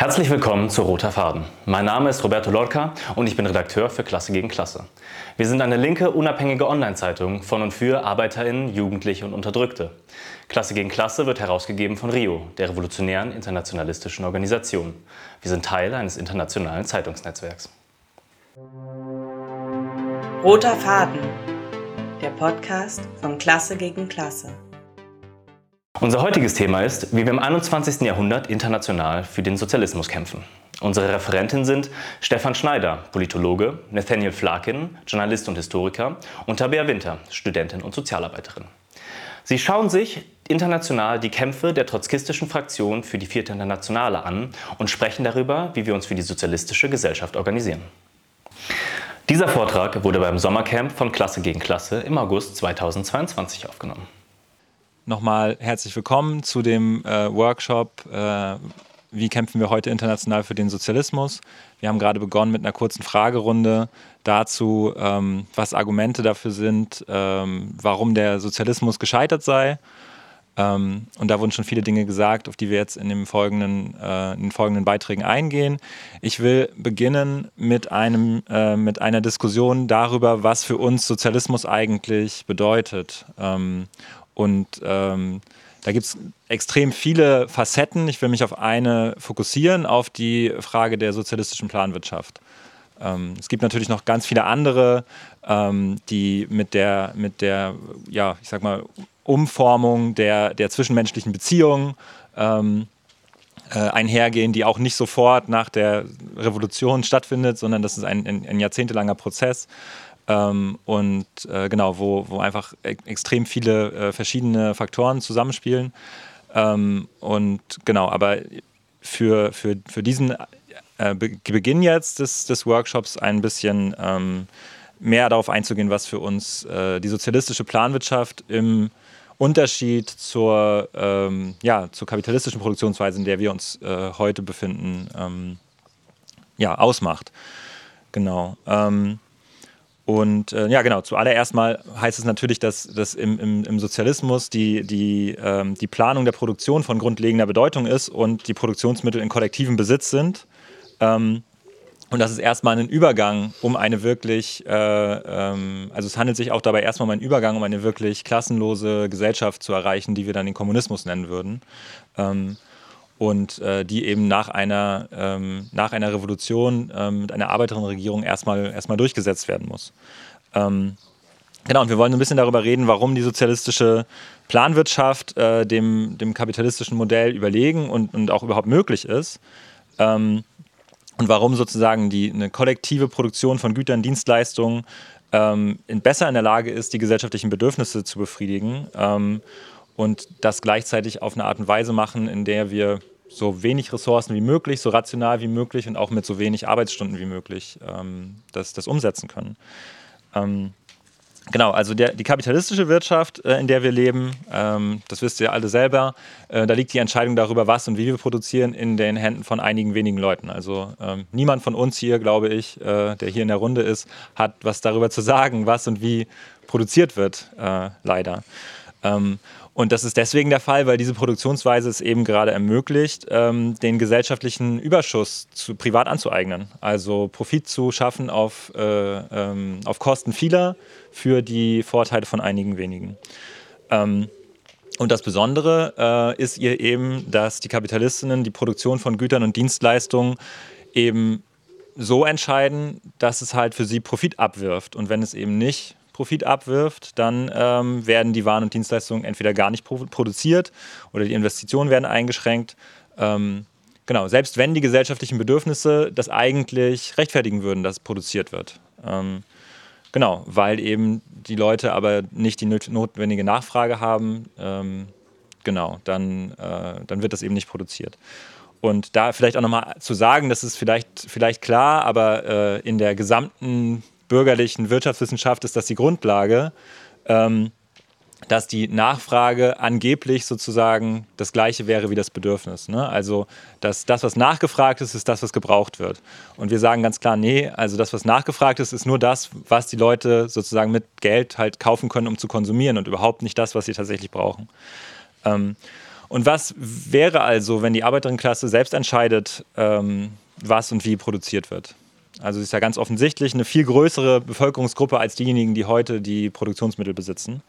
Herzlich willkommen zu Roter Faden. Mein Name ist Roberto Lorca und ich bin Redakteur für Klasse gegen Klasse. Wir sind eine linke, unabhängige Online-Zeitung von und für ArbeiterInnen, Jugendliche und Unterdrückte. Klasse gegen Klasse wird herausgegeben von RIO, der revolutionären internationalistischen Organisation. Wir sind Teil eines internationalen Zeitungsnetzwerks. Roter Faden, der Podcast von Klasse gegen Klasse. Unser heutiges Thema ist, wie wir im 21. Jahrhundert international für den Sozialismus kämpfen. Unsere Referenten sind Stefan Schneider, Politologe, Nathaniel Flakin, Journalist und Historiker und Tabea Winter, Studentin und Sozialarbeiterin. Sie schauen sich international die Kämpfe der trotzkistischen Fraktion für die vierte Internationale an und sprechen darüber, wie wir uns für die sozialistische Gesellschaft organisieren. Dieser Vortrag wurde beim Sommercamp von Klasse gegen Klasse im August 2022 aufgenommen nochmal herzlich willkommen zu dem äh, Workshop äh, Wie kämpfen wir heute international für den Sozialismus? Wir haben gerade begonnen mit einer kurzen Fragerunde dazu, ähm, was Argumente dafür sind, ähm, warum der Sozialismus gescheitert sei. Ähm, und da wurden schon viele Dinge gesagt, auf die wir jetzt in, dem folgenden, äh, in den folgenden Beiträgen eingehen. Ich will beginnen mit, einem, äh, mit einer Diskussion darüber, was für uns Sozialismus eigentlich bedeutet. Ähm, und ähm, da gibt es extrem viele Facetten. Ich will mich auf eine fokussieren, auf die Frage der sozialistischen Planwirtschaft. Ähm, es gibt natürlich noch ganz viele andere, ähm, die mit der, mit der, ja, ich sag mal, Umformung der, der zwischenmenschlichen Beziehungen ähm, äh, einhergehen, die auch nicht sofort nach der Revolution stattfindet, sondern das ist ein, ein, ein jahrzehntelanger Prozess. Ähm, und äh, genau, wo, wo einfach e extrem viele äh, verschiedene Faktoren zusammenspielen. Ähm, und genau, aber für, für, für diesen äh, Be Beginn jetzt des, des Workshops ein bisschen ähm, mehr darauf einzugehen, was für uns äh, die sozialistische Planwirtschaft im Unterschied zur, ähm, ja, zur kapitalistischen Produktionsweise, in der wir uns äh, heute befinden, ähm, ja, ausmacht. Genau. Ähm, und äh, ja, genau, zuallererst mal heißt es natürlich, dass, dass im, im, im Sozialismus die, die, ähm, die Planung der Produktion von grundlegender Bedeutung ist und die Produktionsmittel in kollektivem Besitz sind. Ähm, und das ist erstmal ein Übergang, um eine wirklich, äh, ähm, also es handelt sich auch dabei erstmal um einen Übergang, um eine wirklich klassenlose Gesellschaft zu erreichen, die wir dann den Kommunismus nennen würden. Ähm, und äh, die eben nach einer, ähm, nach einer Revolution ähm, mit einer Arbeiterinnenregierung erstmal, erstmal durchgesetzt werden muss. Ähm, genau, und wir wollen ein bisschen darüber reden, warum die sozialistische Planwirtschaft äh, dem, dem kapitalistischen Modell überlegen und, und auch überhaupt möglich ist. Ähm, und warum sozusagen die, eine kollektive Produktion von Gütern, Dienstleistungen ähm, besser in der Lage ist, die gesellschaftlichen Bedürfnisse zu befriedigen ähm, und das gleichzeitig auf eine Art und Weise machen, in der wir so wenig Ressourcen wie möglich, so rational wie möglich und auch mit so wenig Arbeitsstunden wie möglich ähm, das, das umsetzen können. Ähm, genau, also der, die kapitalistische Wirtschaft, äh, in der wir leben, ähm, das wisst ihr alle selber, äh, da liegt die Entscheidung darüber, was und wie wir produzieren, in den Händen von einigen wenigen Leuten. Also ähm, niemand von uns hier, glaube ich, äh, der hier in der Runde ist, hat was darüber zu sagen, was und wie produziert wird, äh, leider. Und das ist deswegen der Fall, weil diese Produktionsweise es eben gerade ermöglicht, ähm, den gesellschaftlichen Überschuss zu, privat anzueignen. Also Profit zu schaffen auf, äh, ähm, auf Kosten vieler für die Vorteile von einigen wenigen. Ähm, und das Besondere äh, ist ihr eben, dass die Kapitalistinnen die Produktion von Gütern und Dienstleistungen eben so entscheiden, dass es halt für sie Profit abwirft. Und wenn es eben nicht Profit abwirft, dann ähm, werden die Waren und Dienstleistungen entweder gar nicht produziert oder die Investitionen werden eingeschränkt. Ähm, genau, selbst wenn die gesellschaftlichen Bedürfnisse das eigentlich rechtfertigen würden, dass produziert wird. Ähm, genau, weil eben die Leute aber nicht die notwendige Nachfrage haben, ähm, genau, dann, äh, dann wird das eben nicht produziert. Und da vielleicht auch nochmal zu sagen, das ist vielleicht, vielleicht klar, aber äh, in der gesamten bürgerlichen Wirtschaftswissenschaft ist das die Grundlage, ähm, dass die Nachfrage angeblich sozusagen das gleiche wäre wie das Bedürfnis. Ne? Also dass das, was nachgefragt ist, ist das, was gebraucht wird. Und wir sagen ganz klar, nee, also das, was nachgefragt ist, ist nur das, was die Leute sozusagen mit Geld halt kaufen können, um zu konsumieren und überhaupt nicht das, was sie tatsächlich brauchen. Ähm, Und was wäre also, wenn die Arbeiterinnenklasse selbst entscheidet, ähm, was und wie produziert wird? Also es ist ja ganz offensichtlich eine viel größere Bevölkerungsgruppe als diejenigen, die heute die Produktionsmittel besitzen.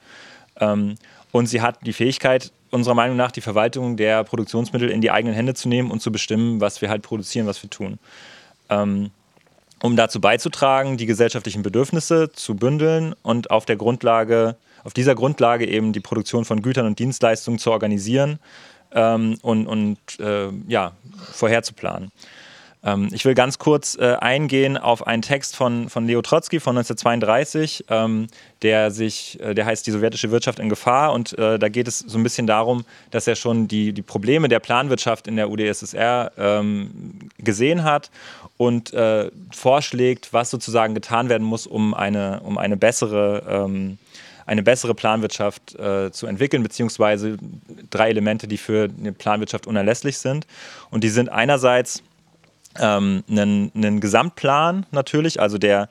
Ähm, und sie hat die Fähigkeit, unserer Meinung nach, die Verwaltung der Produktionsmittel in die eigenen Hände zu nehmen und zu bestimmen, was wir halt produzieren, was wir tun. Ähm, um dazu beizutragen, die gesellschaftlichen Bedürfnisse zu bündeln und auf der Grundlage, auf dieser Grundlage eben die Produktion von Gütern und Dienstleistungen zu organisieren ähm, und, und äh, ja, vorherzuplanen. Ähm, ich will ganz kurz äh, eingehen auf einen Text von, von Leo Trotsky von 1932, ähm, der, sich, äh, der heißt Die sowjetische Wirtschaft in Gefahr. Und äh, da geht es so ein bisschen darum, dass er schon die, die Probleme der Planwirtschaft in der UdSSR ähm, gesehen hat und äh, vorschlägt, was sozusagen getan werden muss, um eine, um eine bessere ähm, eine bessere Planwirtschaft äh, zu entwickeln, beziehungsweise drei Elemente, die für eine Planwirtschaft unerlässlich sind. Und die sind einerseits ähm, einen, einen, Gesamtplan natürlich, also der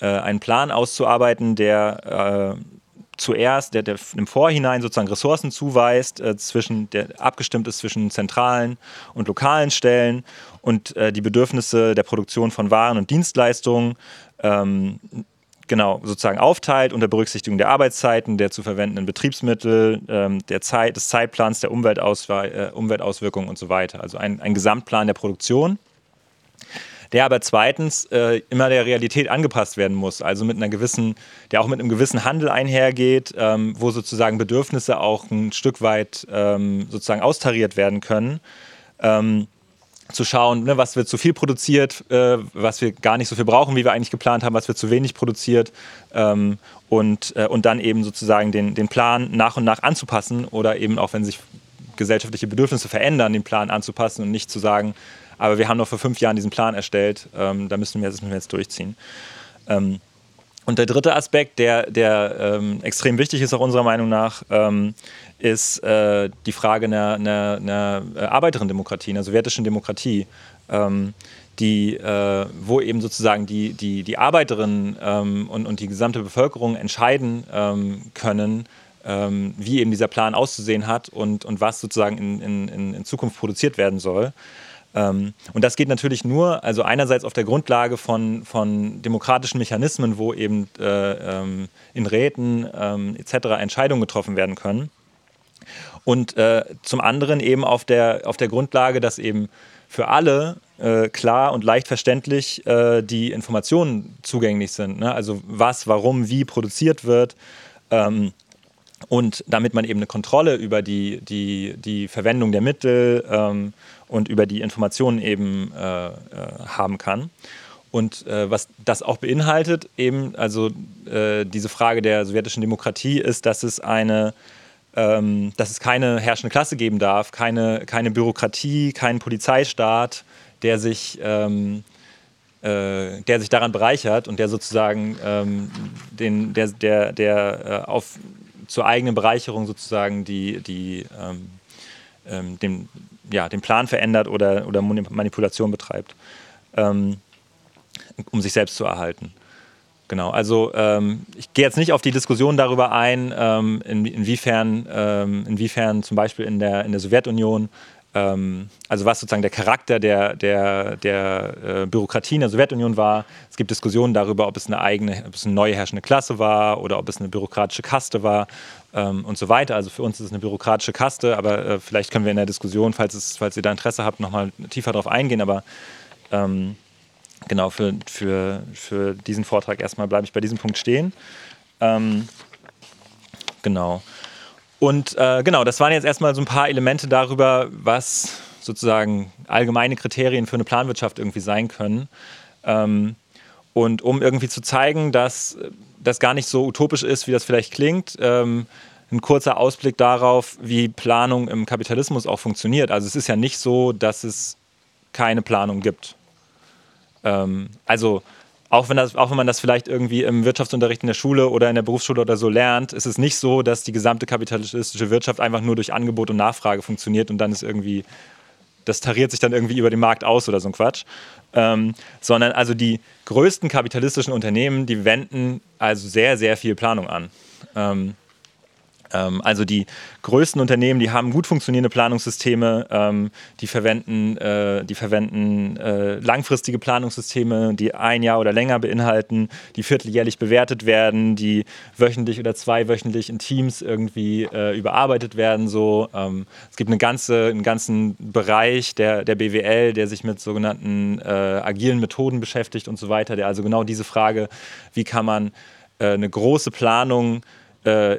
äh, einen Plan auszuarbeiten, der äh, zuerst, der, der, im Vorhinein sozusagen Ressourcen zuweist, äh, zwischen, der abgestimmt ist zwischen zentralen und lokalen Stellen und äh, die Bedürfnisse der Produktion von Waren und Dienstleistungen ähm, genau sozusagen aufteilt unter Berücksichtigung der Arbeitszeiten, der zu verwendenden Betriebsmittel, ähm, der Zeit, des Zeitplans, der äh, Umweltauswirkungen und so weiter. Also ein, ein Gesamtplan der Produktion der aber zweitens äh, immer der Realität angepasst werden muss, also mit einer gewissen, der auch mit einem gewissen Handel einhergeht, ähm, wo sozusagen Bedürfnisse auch ein Stück weit ähm, sozusagen austariert werden können. Ähm, zu schauen, ne, was wird zu viel produziert, äh, was wir gar nicht so viel brauchen, wie wir eigentlich geplant haben, was wird zu wenig produziert ähm, und, äh, und dann eben sozusagen den, den Plan nach und nach anzupassen oder eben auch, wenn sich gesellschaftliche Bedürfnisse verändern, den Plan anzupassen und nicht zu sagen, aber wir haben noch vor fünf Jahren diesen Plan erstellt, ähm, da müssen wir, das müssen wir jetzt durchziehen. Ähm, und der dritte Aspekt, der, der ähm, extrem wichtig ist, auch unserer Meinung nach, ähm, ist äh, die Frage einer, einer, einer äh, Arbeiterinnen-Demokratie, einer sowjetischen Demokratie, ähm, die, äh, wo eben sozusagen die, die, die Arbeiterinnen ähm, und, und die gesamte Bevölkerung entscheiden ähm, können, ähm, wie eben dieser Plan auszusehen hat und, und was sozusagen in, in, in Zukunft produziert werden soll. Ähm, und das geht natürlich nur, also einerseits auf der Grundlage von, von demokratischen Mechanismen, wo eben äh, ähm, in Räten ähm, etc. Entscheidungen getroffen werden können. Und äh, zum anderen eben auf der, auf der Grundlage, dass eben für alle äh, klar und leicht verständlich äh, die Informationen zugänglich sind. Ne? Also was, warum, wie produziert wird. Ähm, und damit man eben eine Kontrolle über die, die, die Verwendung der Mittel ähm, und über die Informationen eben äh, äh, haben kann. Und äh, was das auch beinhaltet, eben, also äh, diese Frage der sowjetischen Demokratie ist, dass es eine, ähm, dass es keine herrschende Klasse geben darf, keine, keine Bürokratie, keinen Polizeistaat, der sich, ähm, äh, der sich daran bereichert und der sozusagen ähm, den, der, der, der äh, auf zur eigenen Bereicherung sozusagen die, die ähm, ähm, den, ja, den Plan verändert oder, oder Manipulation betreibt, ähm, um sich selbst zu erhalten. Genau, also ähm, ich gehe jetzt nicht auf die Diskussion darüber ein, ähm, in, inwiefern, ähm, inwiefern zum Beispiel in der, in der Sowjetunion also was sozusagen der Charakter der, der, der äh, Bürokratie in der Sowjetunion war. Es gibt Diskussionen darüber, ob es eine eigene, ob es eine neue herrschende Klasse war oder ob es eine bürokratische Kaste war ähm, und so weiter. Also für uns ist es eine bürokratische Kaste, aber äh, vielleicht können wir in der Diskussion, falls, es, falls ihr da Interesse habt, nochmal tiefer darauf eingehen. Aber ähm, genau, für, für, für diesen Vortrag erstmal bleibe ich bei diesem Punkt stehen. Ähm, genau. Und äh, genau, das waren jetzt erstmal so ein paar Elemente darüber, was sozusagen allgemeine Kriterien für eine Planwirtschaft irgendwie sein können. Ähm, und um irgendwie zu zeigen, dass das gar nicht so utopisch ist, wie das vielleicht klingt, ähm, ein kurzer Ausblick darauf, wie Planung im Kapitalismus auch funktioniert. Also es ist ja nicht so, dass es keine Planung gibt. Ähm, also auch wenn, das, auch wenn man das vielleicht irgendwie im Wirtschaftsunterricht in der Schule oder in der Berufsschule oder so lernt, ist es nicht so, dass die gesamte kapitalistische Wirtschaft einfach nur durch Angebot und Nachfrage funktioniert und dann ist irgendwie, das tariert sich dann irgendwie über den Markt aus oder so ein Quatsch. Ähm, sondern also die größten kapitalistischen Unternehmen, die wenden also sehr, sehr viel Planung an. Ähm, also die größten Unternehmen, die haben gut funktionierende Planungssysteme, ähm, die verwenden, äh, die verwenden äh, langfristige Planungssysteme, die ein Jahr oder länger beinhalten, die vierteljährlich bewertet werden, die wöchentlich oder zweiwöchentlich in Teams irgendwie äh, überarbeitet werden. So. Ähm, es gibt eine ganze, einen ganzen Bereich der, der BWL, der sich mit sogenannten agilen Methoden beschäftigt und so weiter, der also genau diese Frage, wie kann man eine große Planung äh,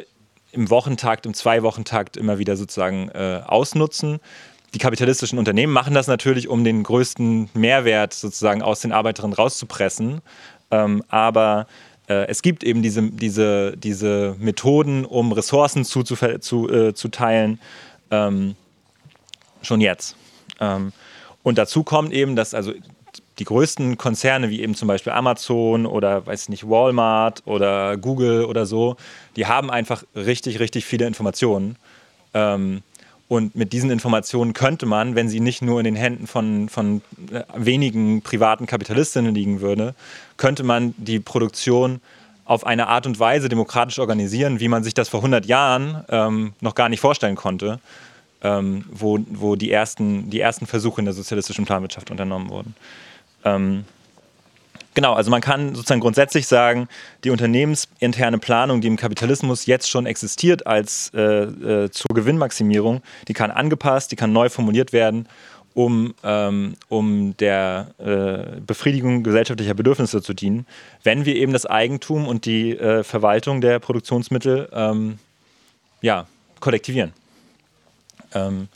im Wochentakt, im Zwei-Wochentakt immer wieder sozusagen äh, ausnutzen. Die kapitalistischen Unternehmen machen das natürlich, um den größten Mehrwert sozusagen aus den Arbeiterinnen rauszupressen. Ähm, aber äh, es gibt eben diese, diese, diese Methoden, um Ressourcen zu, zu, zu, äh, zu teilen, ähm, schon jetzt. Ähm, und dazu kommt eben, dass also die größten Konzerne wie eben zum Beispiel Amazon oder weiß nicht Walmart oder Google oder so, die haben einfach richtig, richtig viele Informationen. Ähm, und mit diesen Informationen könnte man, wenn sie nicht nur in den Händen von, von äh, wenigen privaten Kapitalistinnen liegen würde, könnte man die Produktion auf eine Art und Weise demokratisch organisieren, wie man sich das vor 100 Jahren ähm, noch gar nicht vorstellen konnte, ähm, wo, wo die, ersten, die ersten Versuche in der sozialistischen Planwirtschaft unternommen wurden. Ähm, genau, also man kann sozusagen grundsätzlich sagen, die unternehmensinterne Planung, die im Kapitalismus jetzt schon existiert als äh, äh, zur Gewinnmaximierung, die kann angepasst, die kann neu formuliert werden, um, ähm, um der äh, Befriedigung gesellschaftlicher Bedürfnisse zu dienen, wenn wir eben das Eigentum und die äh, Verwaltung der Produktionsmittel ähm, ja, kollektivieren. Ähm,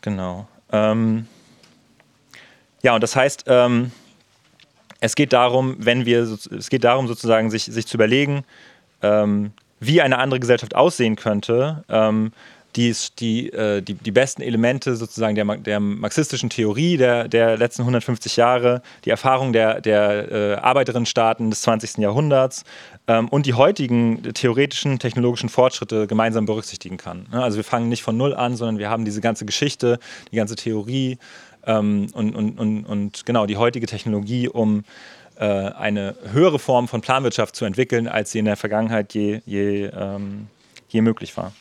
genau. Ja, und das heißt, ähm, es geht darum, wenn wir, es geht darum sozusagen, sich, sich zu überlegen, ähm, wie eine andere Gesellschaft aussehen könnte, ähm, die, die, äh, die, die besten Elemente sozusagen der, der marxistischen Theorie der, der letzten 150 Jahre, die Erfahrung der, der äh, Arbeiterinnenstaaten des 20. Jahrhunderts ähm, und die heutigen theoretischen, technologischen Fortschritte gemeinsam berücksichtigen kann. Also wir fangen nicht von Null an, sondern wir haben diese ganze Geschichte, die ganze Theorie, ähm, und, und, und, und genau die heutige Technologie, um äh, eine höhere Form von Planwirtschaft zu entwickeln, als sie in der Vergangenheit je, je, ähm, je möglich war.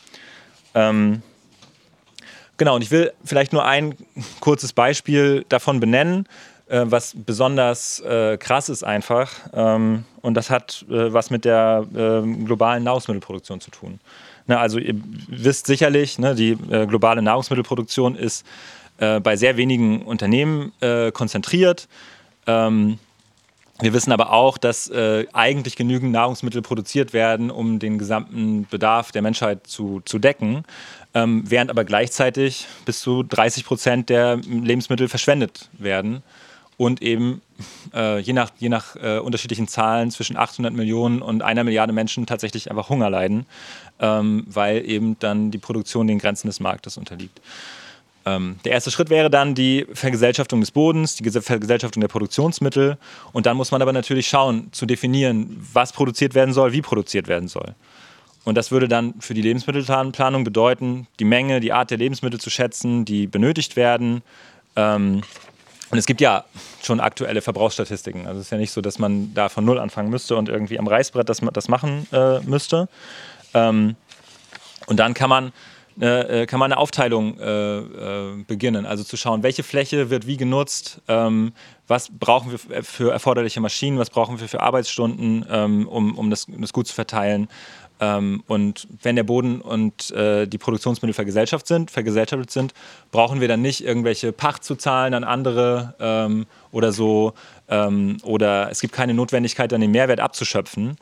Ähm, genau, und ich will vielleicht nur ein kurzes Beispiel davon benennen, äh, was besonders äh, krass ist einfach. Ähm, und das hat äh, was mit der ähm, globalen Nahrungsmittelproduktion zu tun. Ne, also ihr wisst sicherlich, ne, die äh, globale Nahrungsmittelproduktion ist äh, bei sehr wenigen Unternehmen äh, konzentriert. Ähm, wir wissen aber auch, dass äh, eigentlich genügend Nahrungsmittel produziert werden, um den gesamten Bedarf der Menschheit zu, zu decken, ähm, während aber gleichzeitig bis zu 30 Prozent der Lebensmittel verschwendet werden und eben äh, je nach, je nach äh, unterschiedlichen Zahlen zwischen 800 Millionen und einer Milliarde Menschen tatsächlich einfach Hunger leiden, ähm, weil eben dann die Produktion den Grenzen des Marktes unterliegt. Ähm, der erste Schritt wäre dann die Vergesellschaftung des Bodens, die Vergesellschaftung der Produktionsmittel. Und dann muss man aber natürlich schauen, zu definieren, was produziert werden soll, wie produziert werden soll. Und das würde dann für die Lebensmittelplanung bedeuten, die Menge, die Art der Lebensmittel zu schätzen, die benötigt werden. Ähm, und es gibt ja schon aktuelle Verbrauchsstatistiken. Also es ist ja nicht so, dass man da von Null anfangen müsste und irgendwie am Reißbrett das, das machen äh, müsste. Ähm, und dann kann man äh, kann man eine Aufteilung äh, äh, beginnen. Also zu schauen, welche Fläche wird wie genutzt, ähm, was brauchen wir für erforderliche Maschinen, was brauchen wir für Arbeitsstunden, ähm, um, um das, das gut zu verteilen. Ähm, und wenn der Boden und äh, die Produktionsmittel vergesellschaftet sind, vergesellschaftet sind, brauchen wir dann nicht irgendwelche Pacht zu zahlen an andere ähm, oder so. Ähm, oder es gibt keine Notwendigkeit, dann den Mehrwert abzuschöpfen.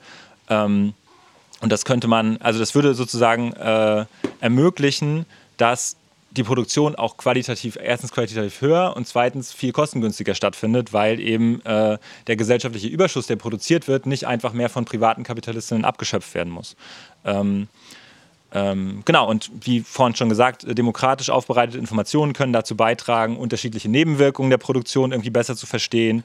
Und das könnte man, also das würde sozusagen äh, ermöglichen, dass die Produktion auch qualitativ, erstens qualitativ höher und zweitens viel kostengünstiger stattfindet, weil eben äh, der gesellschaftliche Überschuss, der produziert wird, nicht einfach mehr von privaten Kapitalistinnen abgeschöpft werden muss. Ähm, ähm, genau, und wie vorhin schon gesagt, demokratisch aufbereitete Informationen können dazu beitragen, unterschiedliche Nebenwirkungen der Produktion irgendwie besser zu verstehen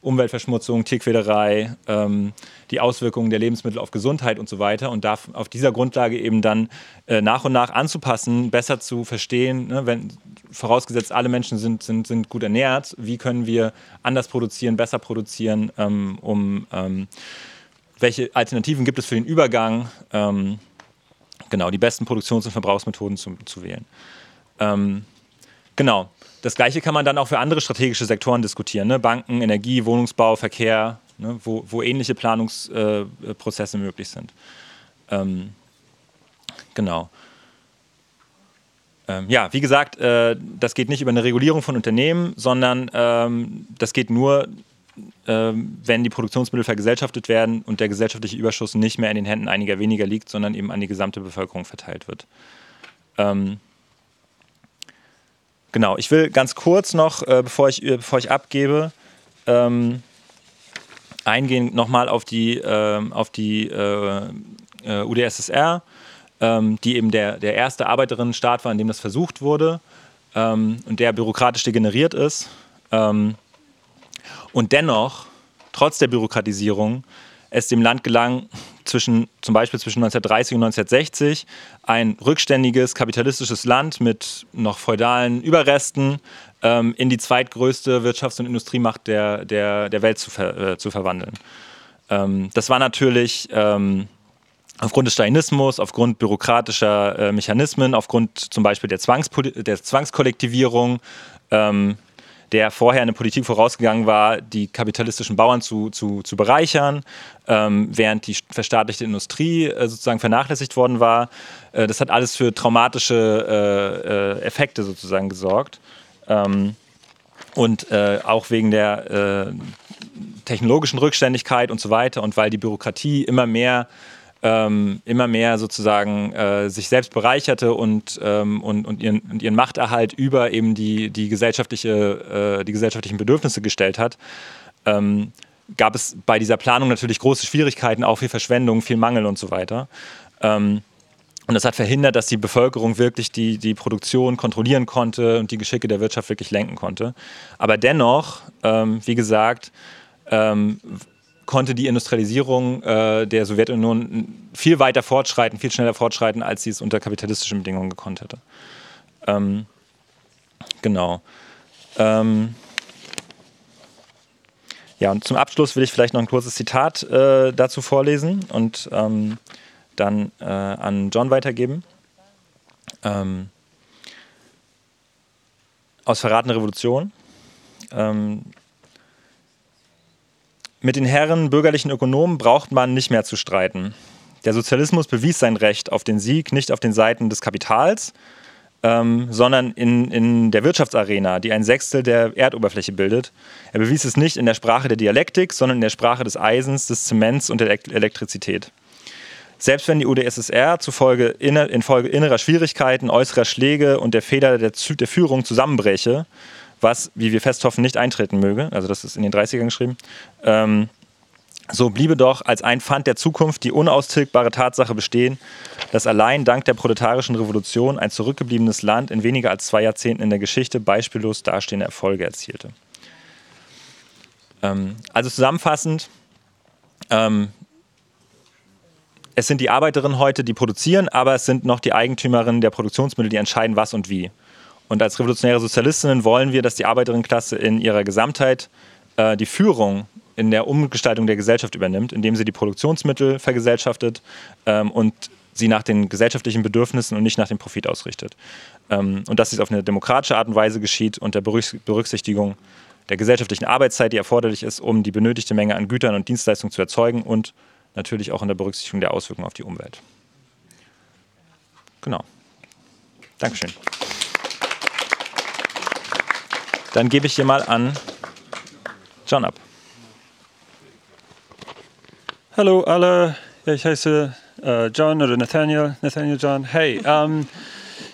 Umweltverschmutzung, Tierquälerei, ähm, die Auswirkungen der Lebensmittel auf Gesundheit und so weiter und darf auf dieser Grundlage eben dann äh, nach und nach anzupassen, besser zu verstehen, ne, wenn vorausgesetzt alle Menschen sind, sind, sind gut ernährt, wie können wir anders produzieren, besser produzieren, ähm, um ähm, welche Alternativen gibt es für den Übergang, ähm, genau, die besten Produktions- und Verbrauchsmethoden zu, zu wählen. Ähm, genau, das Gleiche kann man dann auch für andere strategische Sektoren diskutieren, ne? Banken, Energie, Wohnungsbau, Verkehr, ne? wo, wo, ähnliche Planungsprozesse äh, möglich sind. Ähm, genau. Ähm, ja, wie gesagt, äh, das geht nicht über eine Regulierung von Unternehmen, sondern ähm, das geht nur, äh, wenn die Produktionsmittel vergesellschaftet werden und der gesellschaftliche Überschuss nicht mehr in den Händen einiger weniger liegt, sondern eben an die gesamte Bevölkerung verteilt wird. Ähm, genau, ich will ganz kurz noch, äh, bevor, ich, bevor ich abgebe, ähm, eingehen nochmal auf die, ähm, auf die äh, äh, UdSSR ähm, die eben der, der erste Arbeiterinnenstaat war, in dem das versucht wurde ähm, und der bürokratisch degeneriert ist. Ähm, und dennoch, trotz der Bürokratisierung, es dem Land gelang, zwischen, zum Beispiel zwischen 1930 und 1960 ein rückständiges kapitalistisches Land mit noch feudalen Überresten ähm, in die zweitgrößte Wirtschafts- und Industriemacht der, der, der Welt zu, ver, äh, zu verwandeln. Ähm, das war natürlich ähm, aufgrund des Stalinismus, aufgrund bürokratischer äh, Mechanismen, aufgrund zum Beispiel der, der Zwangskollektivierung, ähm, der vorher eine Politik vorausgegangen war, die kapitalistischen Bauern zu, zu, zu bereichern, ähm, während die verstaatlichte Industrie äh, sozusagen vernachlässigt worden war. Äh, das hat alles für traumatische äh, äh, Effekte sozusagen gesorgt. Ähm, und äh, auch wegen der technologischen Rückständigkeit und so weiter und weil die Bürokratie immer mehr ähm, immer mehr sozusagen äh, sich selbst bereicherte und, ähm, und, und, ihren, und ihren Machterhalt über eben die, die, gesellschaftliche, äh, die gesellschaftlichen Bedürfnisse gestellt hat, ähm, gab es bei dieser Planung natürlich große Schwierigkeiten, auch viel Verschwendung, viel Mangel und so weiter. Und das hat verhindert, dass die Bevölkerung wirklich die, die Produktion kontrollieren konnte und die Geschicke der Wirtschaft wirklich lenken konnte. Aber dennoch, ähm, wie gesagt, ähm, konnte die Industrialisierung äh, der Sowjetunion viel weiter fortschreiten, viel schneller fortschreiten, als sie es unter kapitalistischen Bedingungen gekonnt hätte. Ähm, genau. Ähm, ja, und zum Abschluss will ich vielleicht noch ein kurzes Zitat äh, dazu vorlesen und ähm, dann äh, an John weitergeben. Ähm, aus Verratene Revolution. Ähm, mit den Herren bürgerlichen Ökonomen braucht man nicht mehr zu streiten. Der Sozialismus bewies sein Recht auf den Sieg nicht auf den Seiten des Kapitals, ähm, sondern in, in der Wirtschaftsarena, die ein Sechstel der Erdoberfläche bildet. Er bewies es nicht in der Sprache der Dialektik, sondern in der Sprache des Eisens, des Zements und der Elektrizität. Selbst wenn die UdSSR zufolge inner, infolge innerer Schwierigkeiten, äußerer Schläge und der Fehler der, der Führung zusammenbreche, was, wie wir fest hoffen, nicht eintreten möge. Also das ist in den 30ern geschrieben. Ähm, so bliebe doch als ein Pfand der Zukunft die unaustilgbare Tatsache bestehen, dass allein dank der proletarischen Revolution ein zurückgebliebenes Land in weniger als zwei Jahrzehnten in der Geschichte beispiellos dastehende Erfolge erzielte. Ähm, also zusammenfassend, ähm, es sind die Arbeiterinnen heute, die produzieren, aber es sind noch die Eigentümerinnen der Produktionsmittel, die entscheiden, was und wie. Und als revolutionäre Sozialistinnen wollen wir, dass die Arbeiterinnenklasse in ihrer Gesamtheit äh, die Führung in der Umgestaltung der Gesellschaft übernimmt, indem sie die Produktionsmittel vergesellschaftet ähm, und sie nach den gesellschaftlichen Bedürfnissen und nicht nach dem Profit ausrichtet. Ähm, und dass dies auf eine demokratische Art und Weise geschieht unter Berücksichtigung der gesellschaftlichen Arbeitszeit, die erforderlich ist, um die benötigte Menge an Gütern und Dienstleistungen zu erzeugen und natürlich auch unter Berücksichtigung der Auswirkungen auf die Umwelt. Genau. Dankeschön. Dann gebe ich hier mal an John ab. Hallo alle, ich heiße äh, John oder Nathaniel, Nathaniel John. Hey, ähm,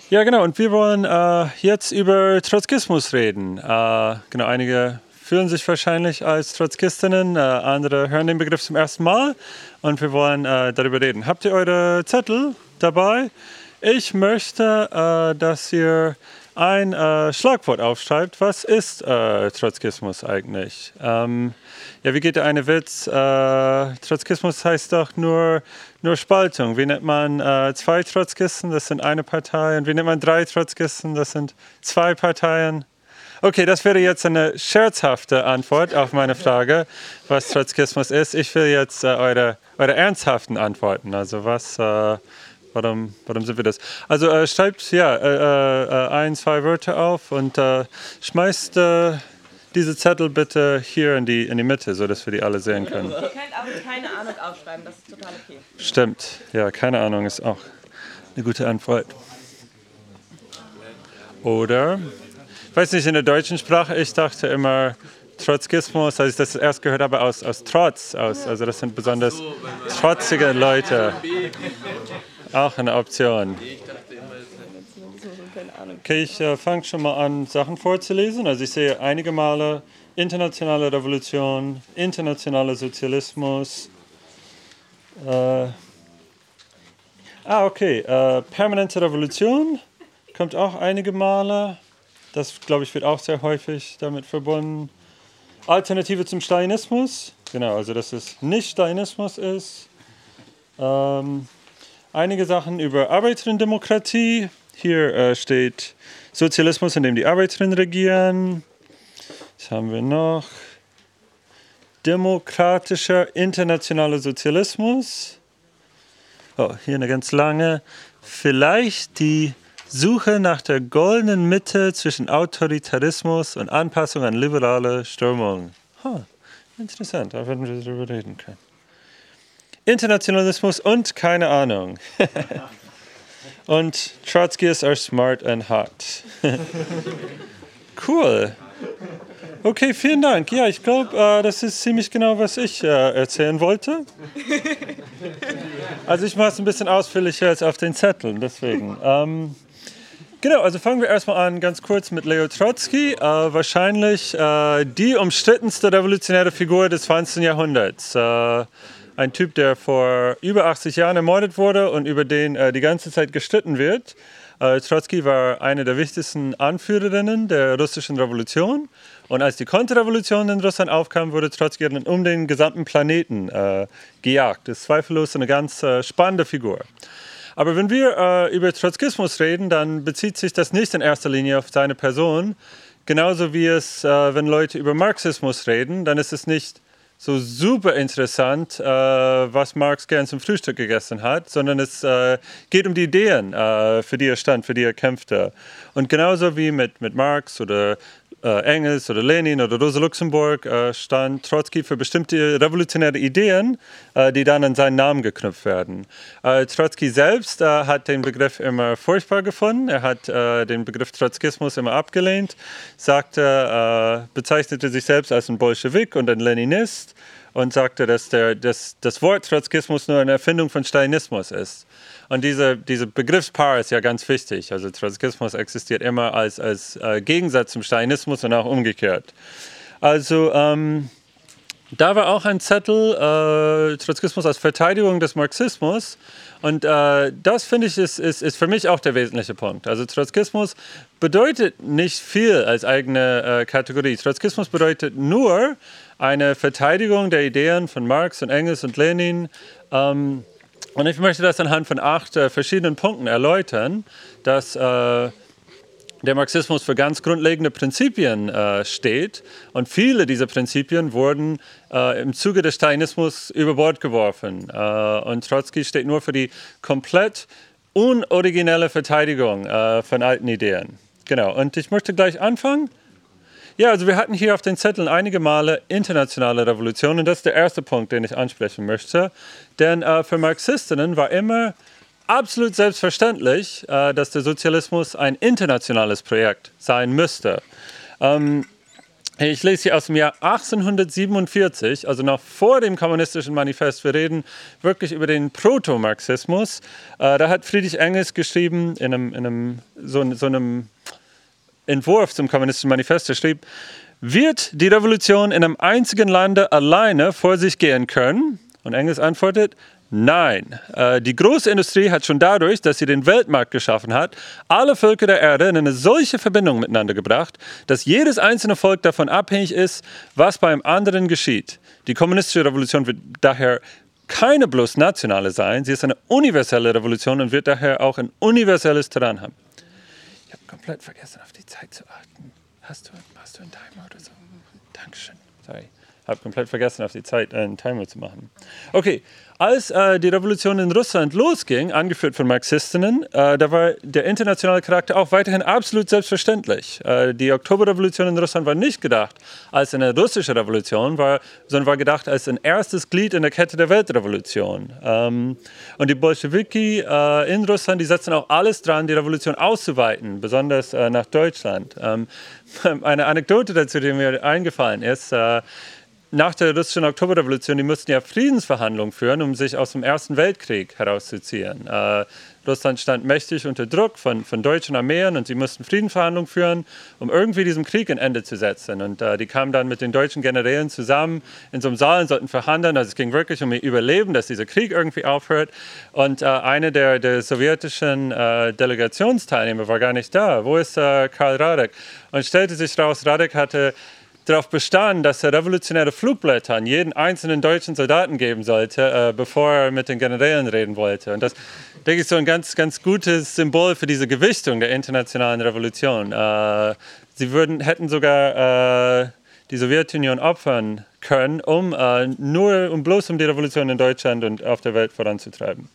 ja genau, und wir wollen äh, jetzt über Trotzkismus reden. Äh, genau, einige fühlen sich wahrscheinlich als Trotzkistinnen, äh, andere hören den Begriff zum ersten Mal und wir wollen äh, darüber reden. Habt ihr eure Zettel dabei? Ich möchte, äh, dass ihr ein äh, Schlagwort aufschreibt, was ist äh, Trotzkismus eigentlich? Ähm, ja, wie geht der eine Witz? Äh, Trotzkismus heißt doch nur, nur Spaltung. Wie nennt man zwei Trotzkisten? Das sind eine Partei. Und wie nennt man drei Trotzkisten? Das sind zwei Parteien. Okay, das wäre jetzt eine scherzhafte Antwort auf meine Frage, was Trotzkismus ist. Ich will jetzt äh, eure, eure ernsthaften Antworten. Also was, äh, warum, warum sind wir das? Also äh, schreibt ja äh, äh, ein, zwei Wörter auf und äh, schmeißt diese Zettel bitte hier in die, in die Mitte, sodass wir die alle sehen können. Ihr könnt auch keine Ahnung aufschreiben, das ist total okay. Stimmt, ja, keine Ahnung ist auch eine gute Antwort. Oder weiß nicht, in der deutschen Sprache, ich dachte immer Trotzkismus, als ich das erst gehört habe, aus, aus Trotz, aus, also das sind besonders trotzige Leute. Auch eine Option. Okay, ich äh, fange schon mal an, Sachen vorzulesen. Also ich sehe einige Male internationale Revolution, internationaler Sozialismus. Äh, ah, okay, äh, permanente Revolution kommt auch einige Male. Das, glaube ich, wird auch sehr häufig damit verbunden. Alternative zum Stalinismus, genau, also dass es nicht Stalinismus ist. Ähm, einige Sachen über Arbeiterinnendemokratie. Hier äh, steht Sozialismus, in dem die Arbeiterinnen regieren. Was haben wir noch? Demokratischer internationaler Sozialismus. Oh, hier eine ganz lange. Vielleicht die Suche nach der goldenen Mitte zwischen Autoritarismus und Anpassung an liberale Strömungen. Huh, interessant, da werden wir darüber reden können. Internationalismus und keine Ahnung. und Trotskyists are smart and hot. cool. Okay, vielen Dank. Ja, ich glaube, äh, das ist ziemlich genau, was ich äh, erzählen wollte. Also ich mache es ein bisschen ausführlicher als auf den Zetteln, deswegen. Ähm, Genau, also fangen wir erstmal an ganz kurz mit Leo Trotsky. Äh, wahrscheinlich äh, die umstrittenste revolutionäre Figur des 20. Jahrhunderts. Äh, ein Typ, der vor über 80 Jahren ermordet wurde und über den äh, die ganze Zeit gestritten wird. Äh, Trotsky war eine der wichtigsten Anführerinnen der russischen Revolution. Und als die Konterrevolution in Russland aufkam, wurde Trotsky dann um den gesamten Planeten äh, gejagt. Das ist zweifellos eine ganz spannende Figur. Aber wenn wir äh, über Trotzkismus reden, dann bezieht sich das nicht in erster Linie auf seine Person. Genauso wie es, äh, wenn Leute über Marxismus reden, dann ist es nicht so super interessant, äh, was Marx gern zum Frühstück gegessen hat, sondern es äh, geht um die Ideen, äh, für die er stand, für die er kämpfte. Und genauso wie mit, mit Marx oder äh, Engels oder Lenin oder Rosa Luxemburg äh, stand Trotzki für bestimmte revolutionäre Ideen, äh, die dann an seinen Namen geknüpft werden. Äh, Trotzki selbst äh, hat den Begriff immer furchtbar gefunden. Er hat äh, den Begriff Trotzkismus immer abgelehnt, sagte, bezeichnete sich selbst als ein Bolschewik und ein Leninist und sagte, dass der, dass das Wort Trotzkismus nur eine Erfindung von Stalinismus ist. Und diese, diese Begriffspaar ist ja ganz wichtig. Also Trotzkismus existiert immer als, als äh, Gegensatz zum Stalinismus und auch umgekehrt. Also ähm, da war auch ein Zettel, äh, Trotzkismus als Verteidigung des Marxismus. Und äh, das finde ich ist, ist, ist für mich auch der wesentliche Punkt. Also Trotzkismus bedeutet nicht viel als eigene äh, Kategorie. Trotzkismus bedeutet nur eine Verteidigung der Ideen von Marx und Engels und Lenin. Ähm, und ich möchte das anhand von acht äh, verschiedenen Punkten erläutern, dass äh, der Marxismus für ganz grundlegende Prinzipien äh, steht. Und viele dieser Prinzipien wurden äh, im Zuge des Stalinismus über Bord geworfen. Äh, und Trotzki steht nur für die komplett unoriginelle Verteidigung äh, von alten Ideen. Genau, und ich möchte gleich anfangen ja, also wir hatten hier auf den Zetteln einige Male internationale Revolutionen. Das ist der erste Punkt, den ich ansprechen möchte. Denn äh, für Marxistinnen war immer absolut selbstverständlich, äh, dass der Sozialismus ein internationales Projekt sein müsste. Ähm, ich lese hier aus dem Jahr 1847, also noch vor dem kommunistischen Manifest. Wir reden wirklich über den Proto-Marxismus. Äh, da hat Friedrich Engels geschrieben in einem, in einem so, so einem Entwurf zum Kommunistischen Manifest schrieb, wird die Revolution in einem einzigen Lande alleine vor sich gehen können? Und Engels antwortet, Nein, äh, die Großindustrie hat schon dadurch, dass sie den Weltmarkt geschaffen hat, alle Völker der Erde in eine solche Verbindung miteinander gebracht, dass jedes einzelne Volk davon abhängig ist, was beim anderen geschieht. Die kommunistische Revolution wird daher keine bloß nationale sein, sie ist eine universelle Revolution und wird daher auch ein universelles Terrain haben komplett vergessen, auf die Zeit zu achten. Hast du, hast du einen Timer oder so? Dankeschön. Sorry. Habe komplett vergessen, auf die Zeit einen Timer zu machen. Okay, als äh, die Revolution in Russland losging, angeführt von Marxistinnen, äh, da war der internationale Charakter auch weiterhin absolut selbstverständlich. Äh, die Oktoberrevolution in Russland war nicht gedacht als eine russische Revolution, war, sondern war gedacht als ein erstes Glied in der Kette der Weltrevolution. Ähm, und die Bolschewiki äh, in Russland, die setzen auch alles dran, die Revolution auszuweiten, besonders äh, nach Deutschland. Ähm, eine Anekdote dazu, die mir eingefallen ist, äh, nach der russischen Oktoberrevolution, die mussten ja Friedensverhandlungen führen, um sich aus dem Ersten Weltkrieg herauszuziehen. Äh, Russland stand mächtig unter Druck von, von deutschen Armeen und sie mussten Friedensverhandlungen führen, um irgendwie diesem Krieg ein Ende zu setzen. Und äh, die kamen dann mit den deutschen Generälen zusammen in so einem Saal und sollten verhandeln. Also es ging wirklich um ihr Überleben, dass dieser Krieg irgendwie aufhört. Und äh, eine der, der sowjetischen äh, Delegationsteilnehmer war gar nicht da. Wo ist äh, Karl Radek? Und stellte sich raus, Radek hatte darauf bestanden, dass er revolutionäre Flugblätter an jeden einzelnen deutschen Soldaten geben sollte, äh, bevor er mit den Generälen reden wollte. Und das, denke ich, so ein ganz, ganz gutes Symbol für diese Gewichtung der internationalen Revolution. Äh, sie würden, hätten sogar äh, die Sowjetunion opfern können, um äh, nur, um bloß um die Revolution in Deutschland und auf der Welt voranzutreiben.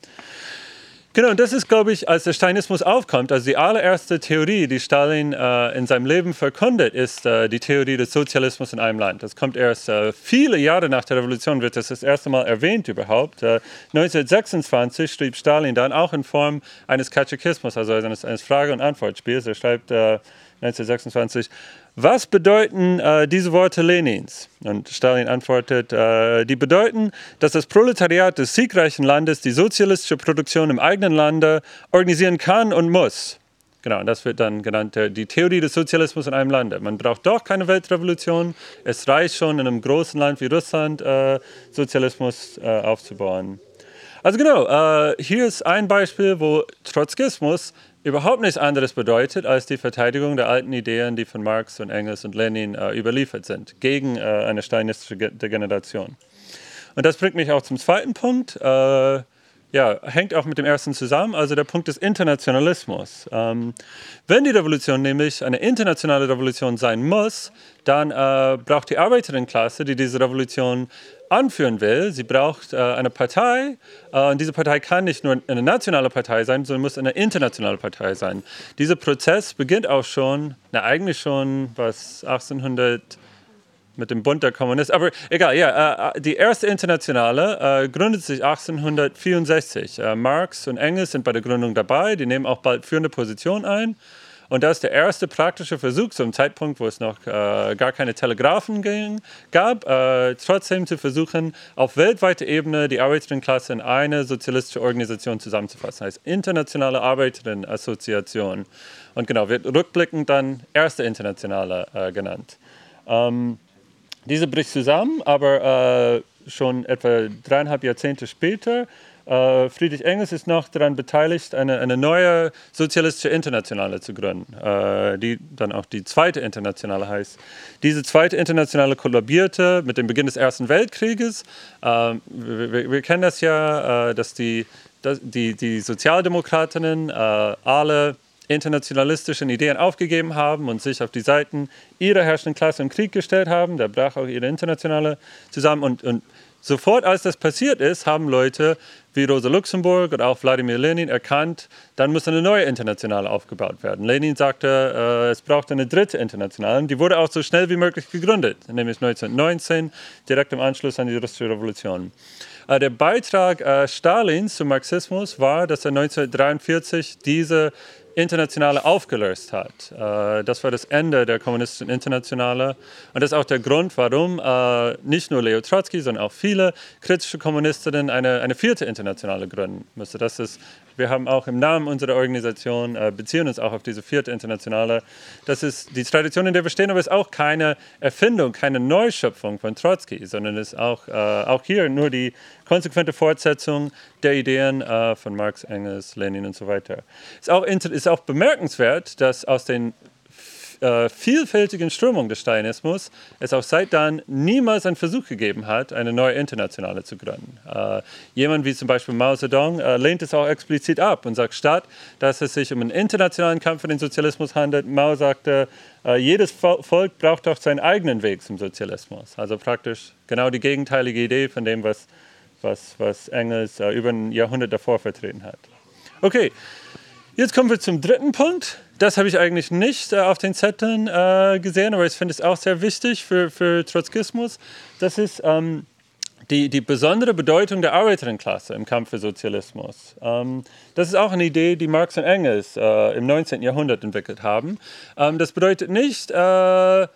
Genau, und das ist, glaube ich, als der Stalinismus aufkommt, also die allererste Theorie, die Stalin äh, in seinem Leben verkündet, ist äh, die Theorie des Sozialismus in einem Land. Das kommt erst äh, viele Jahre nach der Revolution, wird das das erste Mal erwähnt überhaupt. 1926 äh, schrieb Stalin dann auch in Form eines Katechismus, also eines, eines Frage- und Antwortspiels. Er schreibt 1926, äh, was bedeuten äh, diese Worte Lenins? Und Stalin antwortet, äh, die bedeuten, dass das Proletariat des siegreichen Landes die sozialistische Produktion im eigenen Lande organisieren kann und muss. Genau, das wird dann genannt äh, die Theorie des Sozialismus in einem Lande. Man braucht doch keine Weltrevolution. Es reicht schon, in einem großen Land wie Russland äh, Sozialismus äh, aufzubauen. Also genau, äh, hier ist ein Beispiel, wo Trotzkismus überhaupt nichts anderes bedeutet als die Verteidigung der alten Ideen, die von Marx und Engels und Lenin äh, überliefert sind, gegen äh, eine stalinistische Degeneration. Und das bringt mich auch zum zweiten Punkt. Äh, ja, hängt auch mit dem ersten zusammen, also der Punkt des Internationalismus. Ähm, wenn die Revolution nämlich eine internationale Revolution sein muss, dann äh, braucht die Arbeiterinnenklasse, die diese Revolution anführen will, sie braucht äh, eine Partei äh, und diese Partei kann nicht nur eine nationale Partei sein, sondern muss eine internationale Partei sein. Dieser Prozess beginnt auch schon, na eigentlich schon, was 1800 mit dem Bund der Kommunisten, aber egal, ja, äh, die erste Internationale äh, gründet sich 1864. Äh, Marx und Engels sind bei der Gründung dabei, die nehmen auch bald führende Positionen ein. Und das ist der erste praktische Versuch, zum Zeitpunkt, wo es noch äh, gar keine Telegrafen ging, gab, äh, trotzdem zu versuchen, auf weltweiter Ebene die Arbeiterinnenklasse in eine sozialistische Organisation zusammenzufassen. Das heißt Internationale Arbeiterinnenassoziation. Und genau, wird rückblickend dann erste Internationale äh, genannt. Ähm, diese bricht zusammen, aber äh, schon etwa dreieinhalb Jahrzehnte später äh, Friedrich Engels ist noch daran beteiligt, eine, eine neue sozialistische Internationale zu gründen, äh, die dann auch die zweite Internationale heißt. Diese zweite Internationale kollabierte mit dem Beginn des Ersten Weltkrieges. Äh, wir, wir, kennen das ja, dass die, die, die Sozialdemokratinnen alle internationalistischen Ideen aufgegeben haben und sich auf die Seiten ihrer herrschenden Klasse im Krieg gestellt haben. Da brach auch ihre Internationale zusammen und, und Sofort als das passiert ist, haben Leute wie Rosa Luxemburg und auch Wladimir Lenin erkannt, dann muss eine neue Internationale aufgebaut werden. Lenin sagte, äh, es braucht eine dritte Internationale. Die wurde auch so schnell wie möglich gegründet, nämlich 1919, direkt im Anschluss an die russische Revolution. Äh, der Beitrag äh, Stalins zum Marxismus war, dass er 1943 diese Internationale aufgelöst hat. Äh, das war das Ende der kommunistischen Internationale. Und das ist auch der Grund, warum äh, nicht nur Leo Trotsky, sondern auch viele kritische Kommunistinnen eine, eine vierte Internationale gründen müssen. Das ist wir haben auch im Namen unserer Organisation, äh, beziehen uns auch auf diese vierte Internationale. Das ist die Tradition, in der wir stehen, aber es ist auch keine Erfindung, keine Neuschöpfung von Trotzki, sondern es ist auch, äh, auch hier nur die konsequente Fortsetzung der Ideen äh, von Marx, Engels, Lenin und so weiter. Es ist auch, ist auch bemerkenswert, dass aus den äh, vielfältigen Strömung des Stalinismus es auch seit dann niemals einen Versuch gegeben hat, eine neue Internationale zu gründen. Äh, jemand wie zum Beispiel Mao Zedong äh, lehnt es auch explizit ab und sagt, statt dass es sich um einen internationalen Kampf für den Sozialismus handelt, Mao sagte, jedes Volk braucht auch seinen eigenen Weg zum Sozialismus. Also praktisch genau die gegenteilige Idee von dem, was, was, was Engels über ein Jahrhundert davor vertreten hat. Okay, jetzt kommen wir zum dritten Punkt. Das habe ich eigentlich nicht äh, auf den Zetteln äh, gesehen, aber ich finde es auch sehr wichtig für, für Trotzkismus. Das ist ähm, die, die besondere Bedeutung der Arbeiterinnenklasse im Kampf für Sozialismus. Ähm, das ist auch eine Idee, die Marx und Engels äh, im 19. Jahrhundert entwickelt haben. Ähm, das bedeutet nicht, äh,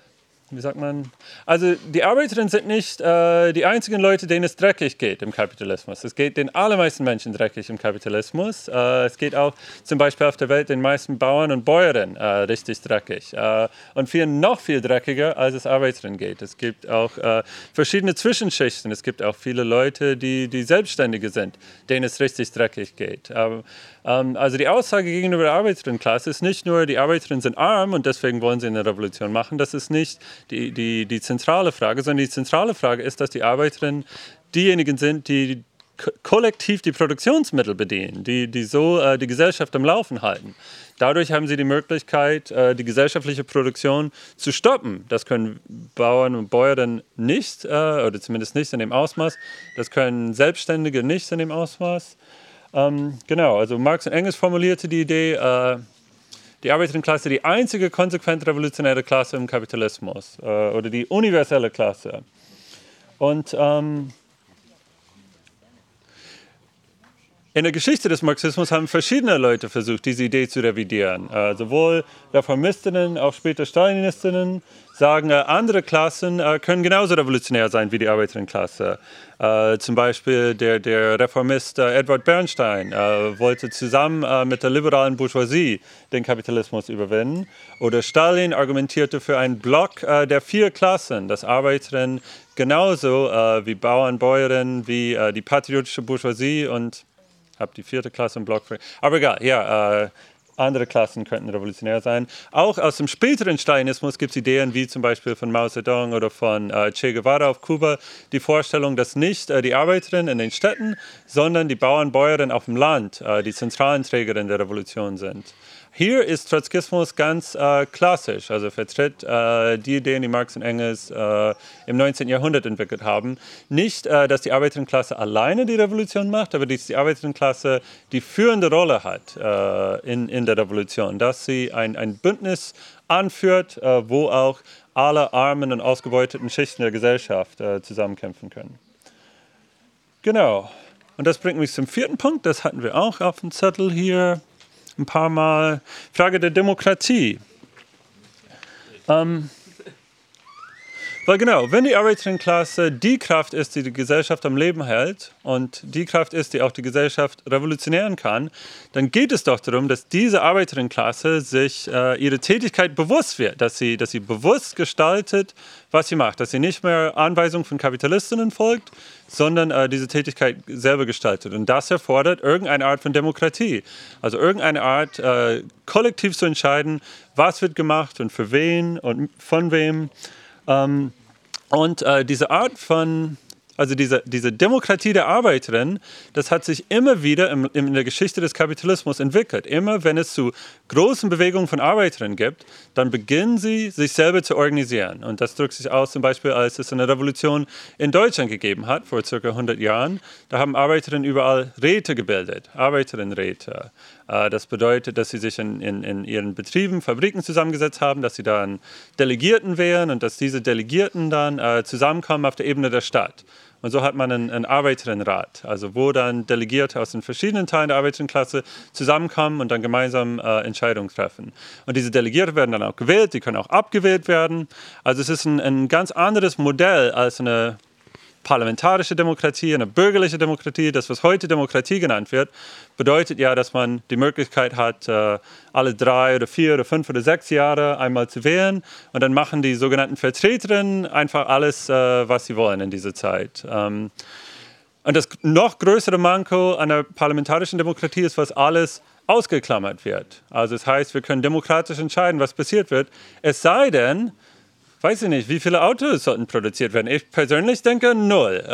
wie sagt man? Also die Arbeiterinnen sind nicht äh, die einzigen Leute, denen es dreckig geht im Kapitalismus. Es geht den allermeisten Menschen dreckig im Kapitalismus. Äh, es geht auch zum Beispiel auf der Welt den meisten Bauern und Bäuerinnen äh, richtig dreckig. Äh, und vielen noch viel dreckiger, als es Arbeiterinnen geht. Es gibt auch äh, verschiedene Zwischenschichten. Es gibt auch viele Leute, die, die Selbstständige sind, denen es richtig dreckig geht. Ähm, ähm, also die Aussage gegenüber der Arbeiterinnenklasse ist nicht nur, die Arbeiterinnen sind arm und deswegen wollen sie eine Revolution machen. Das ist nicht die, die, die zentrale Frage, sondern die zentrale Frage ist, dass die Arbeiterinnen diejenigen sind, die kollektiv die Produktionsmittel bedienen, die, die so äh, die Gesellschaft am Laufen halten. Dadurch haben sie die Möglichkeit, äh, die gesellschaftliche Produktion zu stoppen. Das können Bauern und Bäuerinnen nicht, äh, oder zumindest nicht in dem Ausmaß. Das können Selbstständige nicht in dem Ausmaß. Ähm, genau, also Marx und Engels formulierte die Idee, äh, die Arbeiterinnenklasse die einzige konsequent revolutionäre Klasse im Kapitalismus äh, oder die universelle Klasse. Und ähm, in der Geschichte des Marxismus haben verschiedene Leute versucht, diese Idee zu revidieren. Äh, sowohl Reformistinnen, auch später Stalinistinnen sagen, äh, andere Klassen äh, können genauso revolutionär sein wie die Arbeiterinnenklasse. Äh, zum Beispiel der, der Reformist äh, Edward Bernstein äh, wollte zusammen mit der liberalen Bourgeoisie den Kapitalismus überwinden. Oder Stalin argumentierte für einen Block der vier Klassen, das Arbeiterinnen genauso wie Bauern, Bäuerinnen, wie die patriotische Bourgeoisie und habe die vierte Klasse im Block. Aber egal, ja, äh, andere Klassen könnten revolutionär sein. Auch aus dem späteren Stalinismus gibt es Ideen wie zum Beispiel von Mao Zedong oder von äh, Che Guevara auf Kuba, die Vorstellung, dass nicht äh, die Arbeiterinnen in den Städten, sondern die Bauern, Bäuerinnen auf dem Land äh, die zentralen Trägerinnen der Revolution sind. Hier ist Trotzkismus ganz äh, klassisch, also vertritt äh, die Ideen, die Marx und Engels äh, im 19. Jahrhundert entwickelt haben. Nicht, äh, dass die Arbeiterinnenklasse alleine die Revolution macht, aber dass die Arbeiterinnenklasse die führende Rolle hat äh, in, in der Revolution, dass sie ein, ein Bündnis anführt, äh, wo auch alle armen und ausgebeuteten Schichten der Gesellschaft zusammenkämpfen können. Genau. Und das bringt mich zum vierten Punkt, das hatten wir auch auf dem Zettel hier ein paar Mal. Frage der Demokratie. Ähm, weil genau, wenn die Arbeiterinnenklasse die Kraft ist, die die Gesellschaft am Leben hält und die Kraft ist, die auch die Gesellschaft revolutionieren kann, dann geht es doch darum, dass diese Arbeiterinnenklasse sich äh, ihre Tätigkeit bewusst wird, dass sie, dass sie bewusst gestaltet, was sie macht, dass sie nicht mehr Anweisungen von Kapitalistinnen folgt, sondern äh, diese Tätigkeit selber gestaltet. Und das erfordert irgendeine Art von Demokratie, also irgendeine Art, äh, kollektiv zu entscheiden, was wird gemacht und für wen und von wem. Ähm, und äh, diese Art von, also diese, diese Demokratie der Arbeiterin, das hat sich immer wieder im, in der Geschichte des Kapitalismus entwickelt. Immer wenn es zu großen Bewegungen von Arbeiterinnen gibt, dann beginnen sie, sich selber zu organisieren. Und das drückt sich aus zum Beispiel, als es eine Revolution in Deutschland gegeben hat, vor circa 100 Jahren. Da haben Arbeiterinnen überall Räte gebildet, Arbeiterinnenräte. Äh, das bedeutet, dass sie sich in, in, in, ihren Betrieben, Fabriken zusammengesetzt haben, dass sie dann Delegierten wären und dass diese Delegierten dann äh, zusammenkommen auf der Ebene der Stadt. Und so hat man einen, einen Arbeiterinnenrat, also wo dann Delegierte aus den verschiedenen Teilen der Arbeiterinnenklasse zusammenkommen und dann gemeinsam äh, Entscheidungen treffen. Und diese Delegierte werden dann auch gewählt, die können auch abgewählt werden. Also es ist ein, ein ganz anderes Modell als eine parlamentarische Demokratie, eine bürgerliche Demokratie, das, was heute Demokratie genannt wird, bedeutet ja, dass man die Möglichkeit hat, äh, alle drei oder vier oder fünf oder sechs Jahre einmal zu wählen. Und dann machen die sogenannten Vertreterinnen einfach alles, äh, was sie wollen in dieser Zeit. Ähm, und das noch größere Manko an der parlamentarischen Demokratie ist, was alles ausgeklammert wird. Also das heißt, wir können demokratisch entscheiden, was passiert wird, es sei denn, weiß ich nicht, wie viele Autos sollten produziert werden. Ich persönlich denke null. Äh,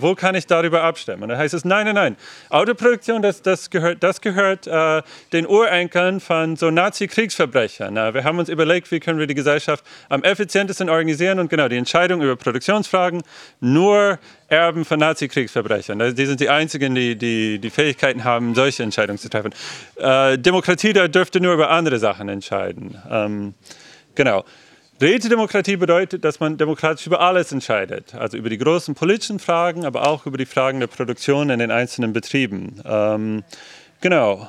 wo kann ich darüber abstimmen? Und dann heißt es, nein, nein, nein. Autoproduktion, das, das gehört, das gehört äh, den Urenkeln von so Nazi-Kriegsverbrechern. Äh, wir haben uns überlegt, wie können wir die Gesellschaft am effizientesten organisieren und genau die Entscheidung über Produktionsfragen nur Erben von Nazi-Kriegsverbrechern. Die sind die einzigen, die, die die Fähigkeiten haben, solche Entscheidungen zu treffen. Äh, Demokratie, da dürfte nur über andere Sachen entscheiden. Ähm, genau. Rätedemokratie bedeutet, dass man demokratisch über alles entscheidet. Also über die großen politischen Fragen, aber auch über die Fragen der Produktion in den einzelnen Betrieben. Ähm, genau.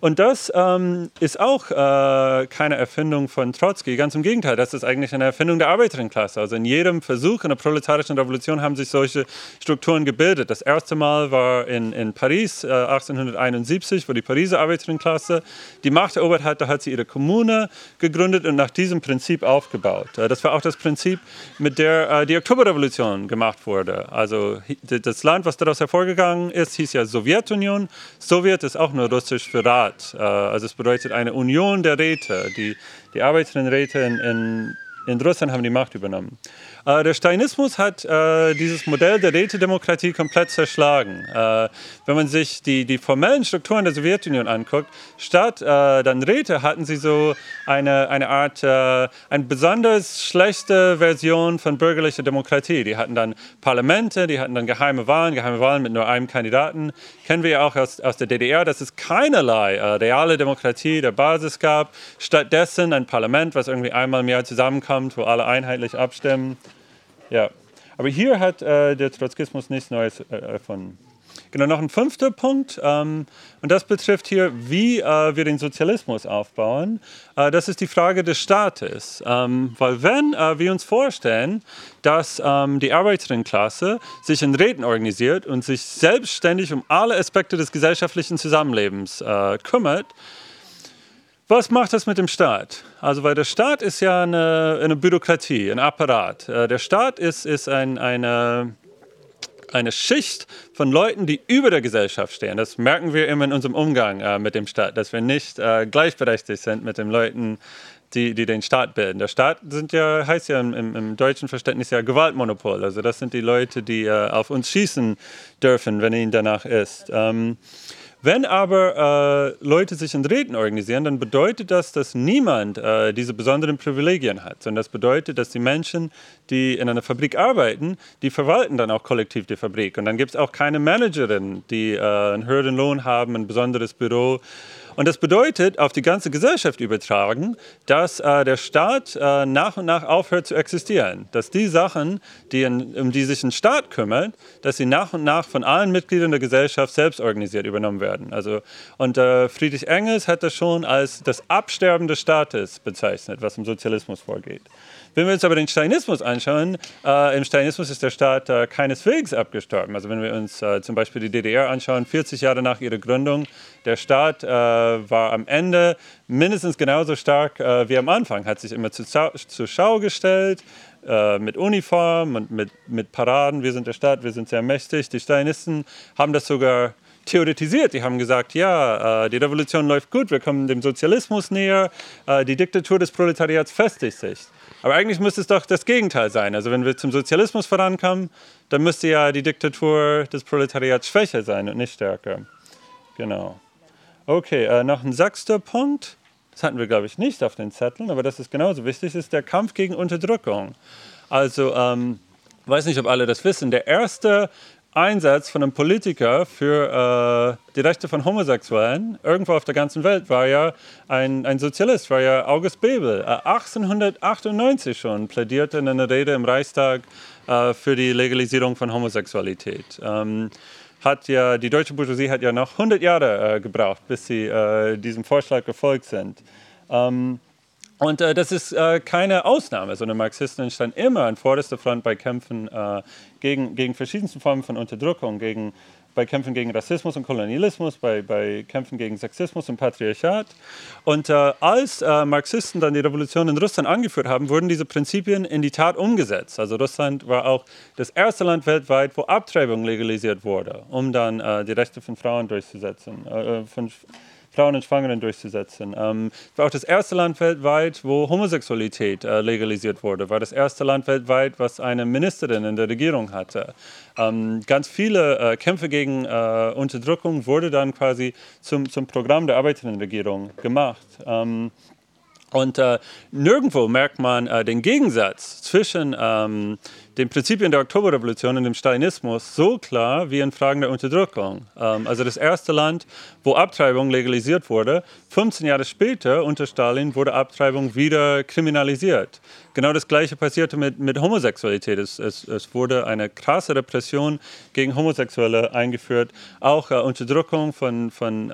Und das ähm, ist auch äh, keine Erfindung von Trotzki. Ganz im Gegenteil, das ist eigentlich eine Erfindung der Arbeiterinnenklasse. Also in jedem Versuch in der proletarischen Revolution haben sich solche Strukturen gebildet. Das erste Mal war in, in Paris äh, 1871, wo die Pariser Arbeiterinnenklasse die Macht erobert hat. Da hat sie ihre Kommune gegründet und nach diesem Prinzip aufgebaut. Äh, das war auch das Prinzip, mit der äh, die Oktoberrevolution gemacht wurde. Also das Land, was daraus hervorgegangen ist, hieß ja Sowjetunion. Sowjet ist auch nur russisch für Rat. Rat. Äh, also es bedeutet eine Union der Räte. Die, die Arbeiterinnenräte in, in, in Russland haben die Macht übernommen. Äh, der Stalinismus hat äh, dieses Modell der Rätedemokratie komplett zerschlagen. Äh, wenn man sich die, die formellen Strukturen der Sowjetunion anguckt, statt äh, dann Räte hatten sie so eine, eine Art, äh, eine besonders schlechte Version von bürgerlicher Demokratie. Die hatten dann Parlamente, die hatten dann geheime Wahlen, geheime Wahlen mit nur einem Kandidaten. Kennen wir ja auch aus, aus der DDR, dass es keinerlei äh, reale Demokratie der Basis gab. Stattdessen ein Parlament, was irgendwie einmal im Jahr zusammenkommt, wo alle einheitlich abstimmen. Ja, aber hier hat äh, der Trotzkismus nichts Neues äh, erfunden. Genau, noch ein fünfter Punkt, ähm, und das betrifft hier, wie äh, wir den Sozialismus aufbauen. Äh, das ist die Frage des Staates. Ähm, weil wenn äh, wir uns vorstellen, dass ähm, die Arbeiterinnenklasse sich in Räten organisiert und sich selbstständig um alle Aspekte des gesellschaftlichen Zusammenlebens äh, kümmert, was macht das mit dem Staat? Also, weil der Staat ist ja eine, eine Bürokratie, ein Apparat. Äh, der Staat ist, ist ein, eine, eine Schicht von Leuten, die über der Gesellschaft stehen. Das merken wir immer in unserem Umgang äh, mit dem Staat, dass wir nicht äh, gleichberechtigt sind mit den Leuten, die, die den Staat bilden. Der Staat sind ja, heißt ja im, im deutschen Verständnis ja Gewaltmonopol. Also das sind die Leute, die auf uns schießen dürfen, wenn ihnen danach ist. Ähm, wenn aber äh, Leute sich in Räten organisieren, dann bedeutet das, dass niemand äh, diese besonderen Privilegien hat, sondern das bedeutet, dass die Menschen, die in einer Fabrik arbeiten, die verwalten dann auch kollektiv die Fabrik. Und dann gibt es auch keine Managerin, die äh, einen höheren Lohn haben, ein besonderes Büro. Und das bedeutet, auf die ganze Gesellschaft übertragen, dass äh, der Staat äh, nach und nach aufhört zu existieren. Dass die Sachen, die in, um die sich ein Staat kümmert, dass sie nach und nach von allen Mitgliedern der Gesellschaft selbst organisiert übernommen werden. Also, und äh, Friedrich Engels hat das schon als das Absterben des Staates bezeichnet, was im Sozialismus vorgeht. Wenn wir uns aber den Stalinismus anschauen, äh, im Stalinismus ist der Staat äh, keineswegs abgestorben. Also wenn wir uns äh, zum Beispiel die DDR anschauen, 40 Jahre nach ihrer Gründung, der Staat äh, war am Ende mindestens genauso stark äh, wie am Anfang, hat sich immer zu, zur Schau gestellt, äh, mit Uniform und mit, mit Paraden, wir sind der Staat, wir sind sehr mächtig. Die Stalinisten haben das sogar theoretisiert. Die haben gesagt, ja, die Revolution läuft gut, wir kommen dem Sozialismus näher, äh, die Diktatur des Proletariats festigt sich. Aber eigentlich müsste es doch das Gegenteil sein. Also wenn wir zum Sozialismus vorankommen, dann müsste ja die Diktatur des Proletariats schwächer sein und nicht stärker. Genau. Okay, äh, noch ein sechster Punkt. Das hatten wir, glaube ich, nicht auf den Zetteln, aber das ist genauso wichtig, ist der Kampf gegen Unterdrückung. Also, ähm, ich weiß nicht, ob alle das wissen, der erste Einsatz von einem Politiker für äh, die Rechte von Homosexuellen irgendwo auf der ganzen Welt war ja ein, ein Sozialist, war ja August Bebel. Äh, 1898 schon plädierte in einer Rede im Reichstag äh, für die Legalisierung von Homosexualität. Ähm, hat ja, die deutsche Bourgeoisie hat ja noch 100 Jahre äh, gebraucht, bis sie äh, diesem Vorschlag gefolgt sind. Ähm, und äh, das ist äh, keine Ausnahme, sondern Marxisten standen immer an vorderster Front bei Kämpfen äh, gegen, gegen verschiedenste Formen von Unterdrückung, gegen bei Kämpfen gegen Rassismus und Kolonialismus, bei, bei Kämpfen gegen Sexismus und Patriarchat. Und äh, als äh, Marxisten dann die Revolution in Russland angeführt haben, wurden diese Prinzipien in die Tat umgesetzt. Also Russland war auch das erste Land weltweit, wo Abtreibung legalisiert wurde, um dann äh, die Rechte von Frauen durchzusetzen, äh, von Frauen und Schwangeren durchzusetzen. Ähm, war auch das erste Land weltweit, wo Homosexualität äh, legalisiert wurde. War das erste Land weltweit, was eine Ministerin in der Regierung hatte. Ähm, ganz viele äh, Kämpfe gegen äh, Unterdrückung wurde dann quasi zum, zum Programm der Arbeiterinnenregierung gemacht. Ähm, und äh, nirgendwo merkt man äh, den Gegensatz zwischen ähm, den Prinzipien der Oktoberrevolution und dem Stalinismus so klar wie in Fragen der Unterdrückung. Ähm, also das erste Land, wo Abtreibung legalisiert wurde, 15 Jahre später unter Stalin wurde Abtreibung wieder kriminalisiert. Genau das Gleiche passierte mit, mit Homosexualität. Es, es, es wurde eine krasse Repression gegen Homosexuelle eingeführt, auch äh, Unterdrückung von, von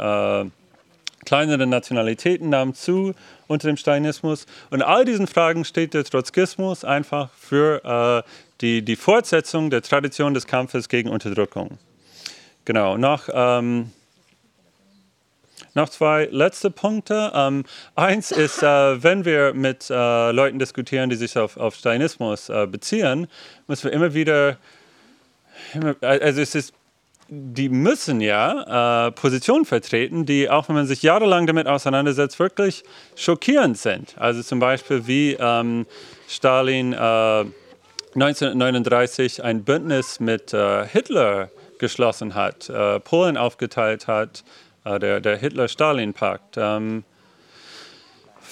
kleineren Nationalitäten nahm zu unter dem Stalinismus. Und all diesen Fragen steht der Trotzkismus einfach für äh, die, die Fortsetzung der Tradition des Kampfes gegen Unterdrückung. Genau, noch, ähm, noch zwei letzte Punkte. Ähm, eins ist, äh, wenn wir mit äh, Leuten diskutieren, die sich auf, auf Stalinismus äh, beziehen, müssen wir immer wieder, also es ist die müssen ja äh, Positionen vertreten, die, auch wenn man sich jahrelang damit auseinandersetzt, wirklich schockierend sind. Also zum Beispiel wie ähm, Stalin äh, 1939 ein Bündnis mit äh, Hitler geschlossen hat, äh, Polen aufgeteilt hat, äh, der, der Hitler-Stalin-Pakt. Ähm,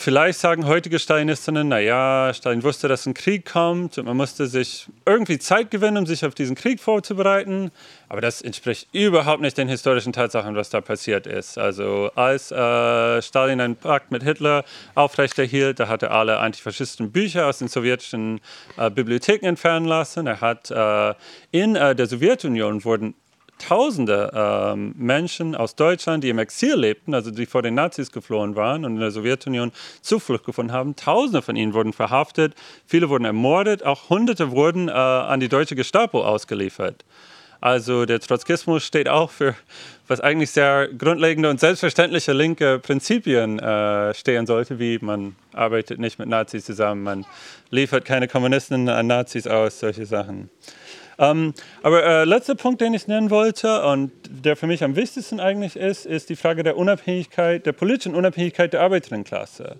Vielleicht sagen heutige Stalinistinnen, naja, Stalin wusste, dass ein Krieg kommt und man musste sich irgendwie Zeit gewinnen, um sich auf diesen Krieg vorzubereiten. Aber das entspricht überhaupt nicht den historischen Tatsachen, was da passiert ist. Also als äh, Stalin einen Pakt mit Hitler aufrechterhielt, da hat er alle antifaschistischen Bücher aus den sowjetischen äh, Bibliotheken entfernen lassen. Er hat äh, in äh, der Sowjetunion wurden Tausende ähm, Menschen aus Deutschland, die im Exil lebten, also die vor den Nazis geflohen waren und in der Sowjetunion Zuflucht gefunden haben. Tausende von ihnen wurden verhaftet, viele wurden ermordet, auch Hunderte wurden äh, an die deutsche Gestapo ausgeliefert. Also der Trotzkismus steht auch für was eigentlich sehr grundlegende und selbstverständliche linke Prinzipien äh, stehen sollte, wie man arbeitet nicht mit Nazis zusammen, man liefert keine Kommunisten an Nazis aus, solche Sachen. Ähm, aber äh, letzter Punkt, den ich nennen wollte und der für mich am wichtigsten eigentlich ist, ist die Frage der Unabhängigkeit, der politischen Unabhängigkeit der Arbeiterinnenklasse.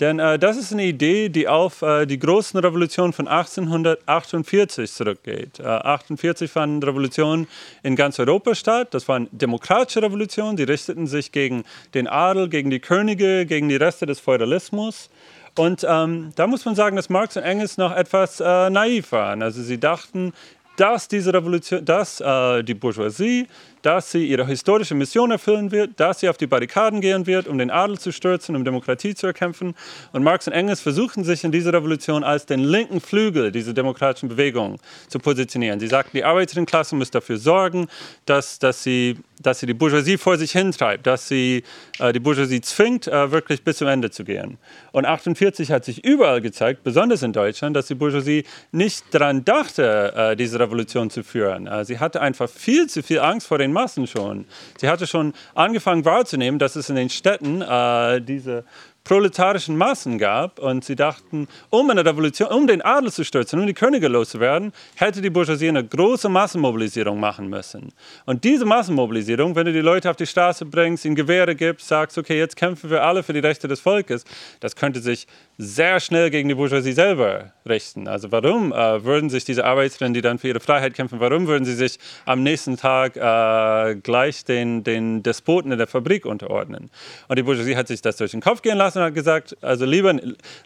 Denn äh, das ist eine Idee, die auf äh, die großen Revolutionen von 1848 zurückgeht. Äh, 1848 fanden Revolutionen in ganz Europa statt. Das waren demokratische Revolutionen, die richteten sich gegen den Adel, gegen die Könige, gegen die Reste des Feudalismus. Und ähm, da muss man sagen, dass Marx und Engels noch etwas äh, naiv waren. Also sie dachten, dass diese Revolution, dass äh, die Bourgeoisie dass sie ihre historische Mission erfüllen wird, dass sie auf die Barrikaden gehen wird, um den Adel zu stürzen, um Demokratie zu erkämpfen. Und Marx und Engels versuchten sich in dieser Revolution als den linken Flügel dieser demokratischen Bewegung zu positionieren. Sie sagten, die Arbeiterinnenklasse muss dafür sorgen, dass, dass, sie, dass sie die Bourgeoisie vor sich hintreibt, dass sie äh, die Bourgeoisie zwingt, äh, wirklich bis zum Ende zu gehen. Und 1948 hat sich überall gezeigt, besonders in Deutschland, dass die Bourgeoisie nicht daran dachte, äh, diese Revolution zu führen. Äh, sie hatte einfach viel zu viel Angst vor den Massen schon. Sie hatte schon angefangen wahrzunehmen, dass es in den Städten äh, diese proletarischen Massen gab und sie dachten, um eine Revolution, um den Adel zu stürzen, um die Könige loszuwerden, hätte die Bourgeoisie eine große Massenmobilisierung machen müssen. Und diese Massenmobilisierung, wenn du die Leute auf die Straße bringst, ihnen Gewehre gibst, sagst, okay, jetzt kämpfen wir alle für die Rechte des Volkes, das könnte sich sehr schnell gegen die Bourgeoisie selber richten. Also warum äh, würden sich diese Arbeiterinnen, die dann für ihre Freiheit kämpfen, warum würden sie sich am nächsten Tag äh, gleich den, den Despoten in der Fabrik unterordnen? Und die Bourgeoisie hat sich das durch den Kopf gehen lassen und hat gesagt, also lieber,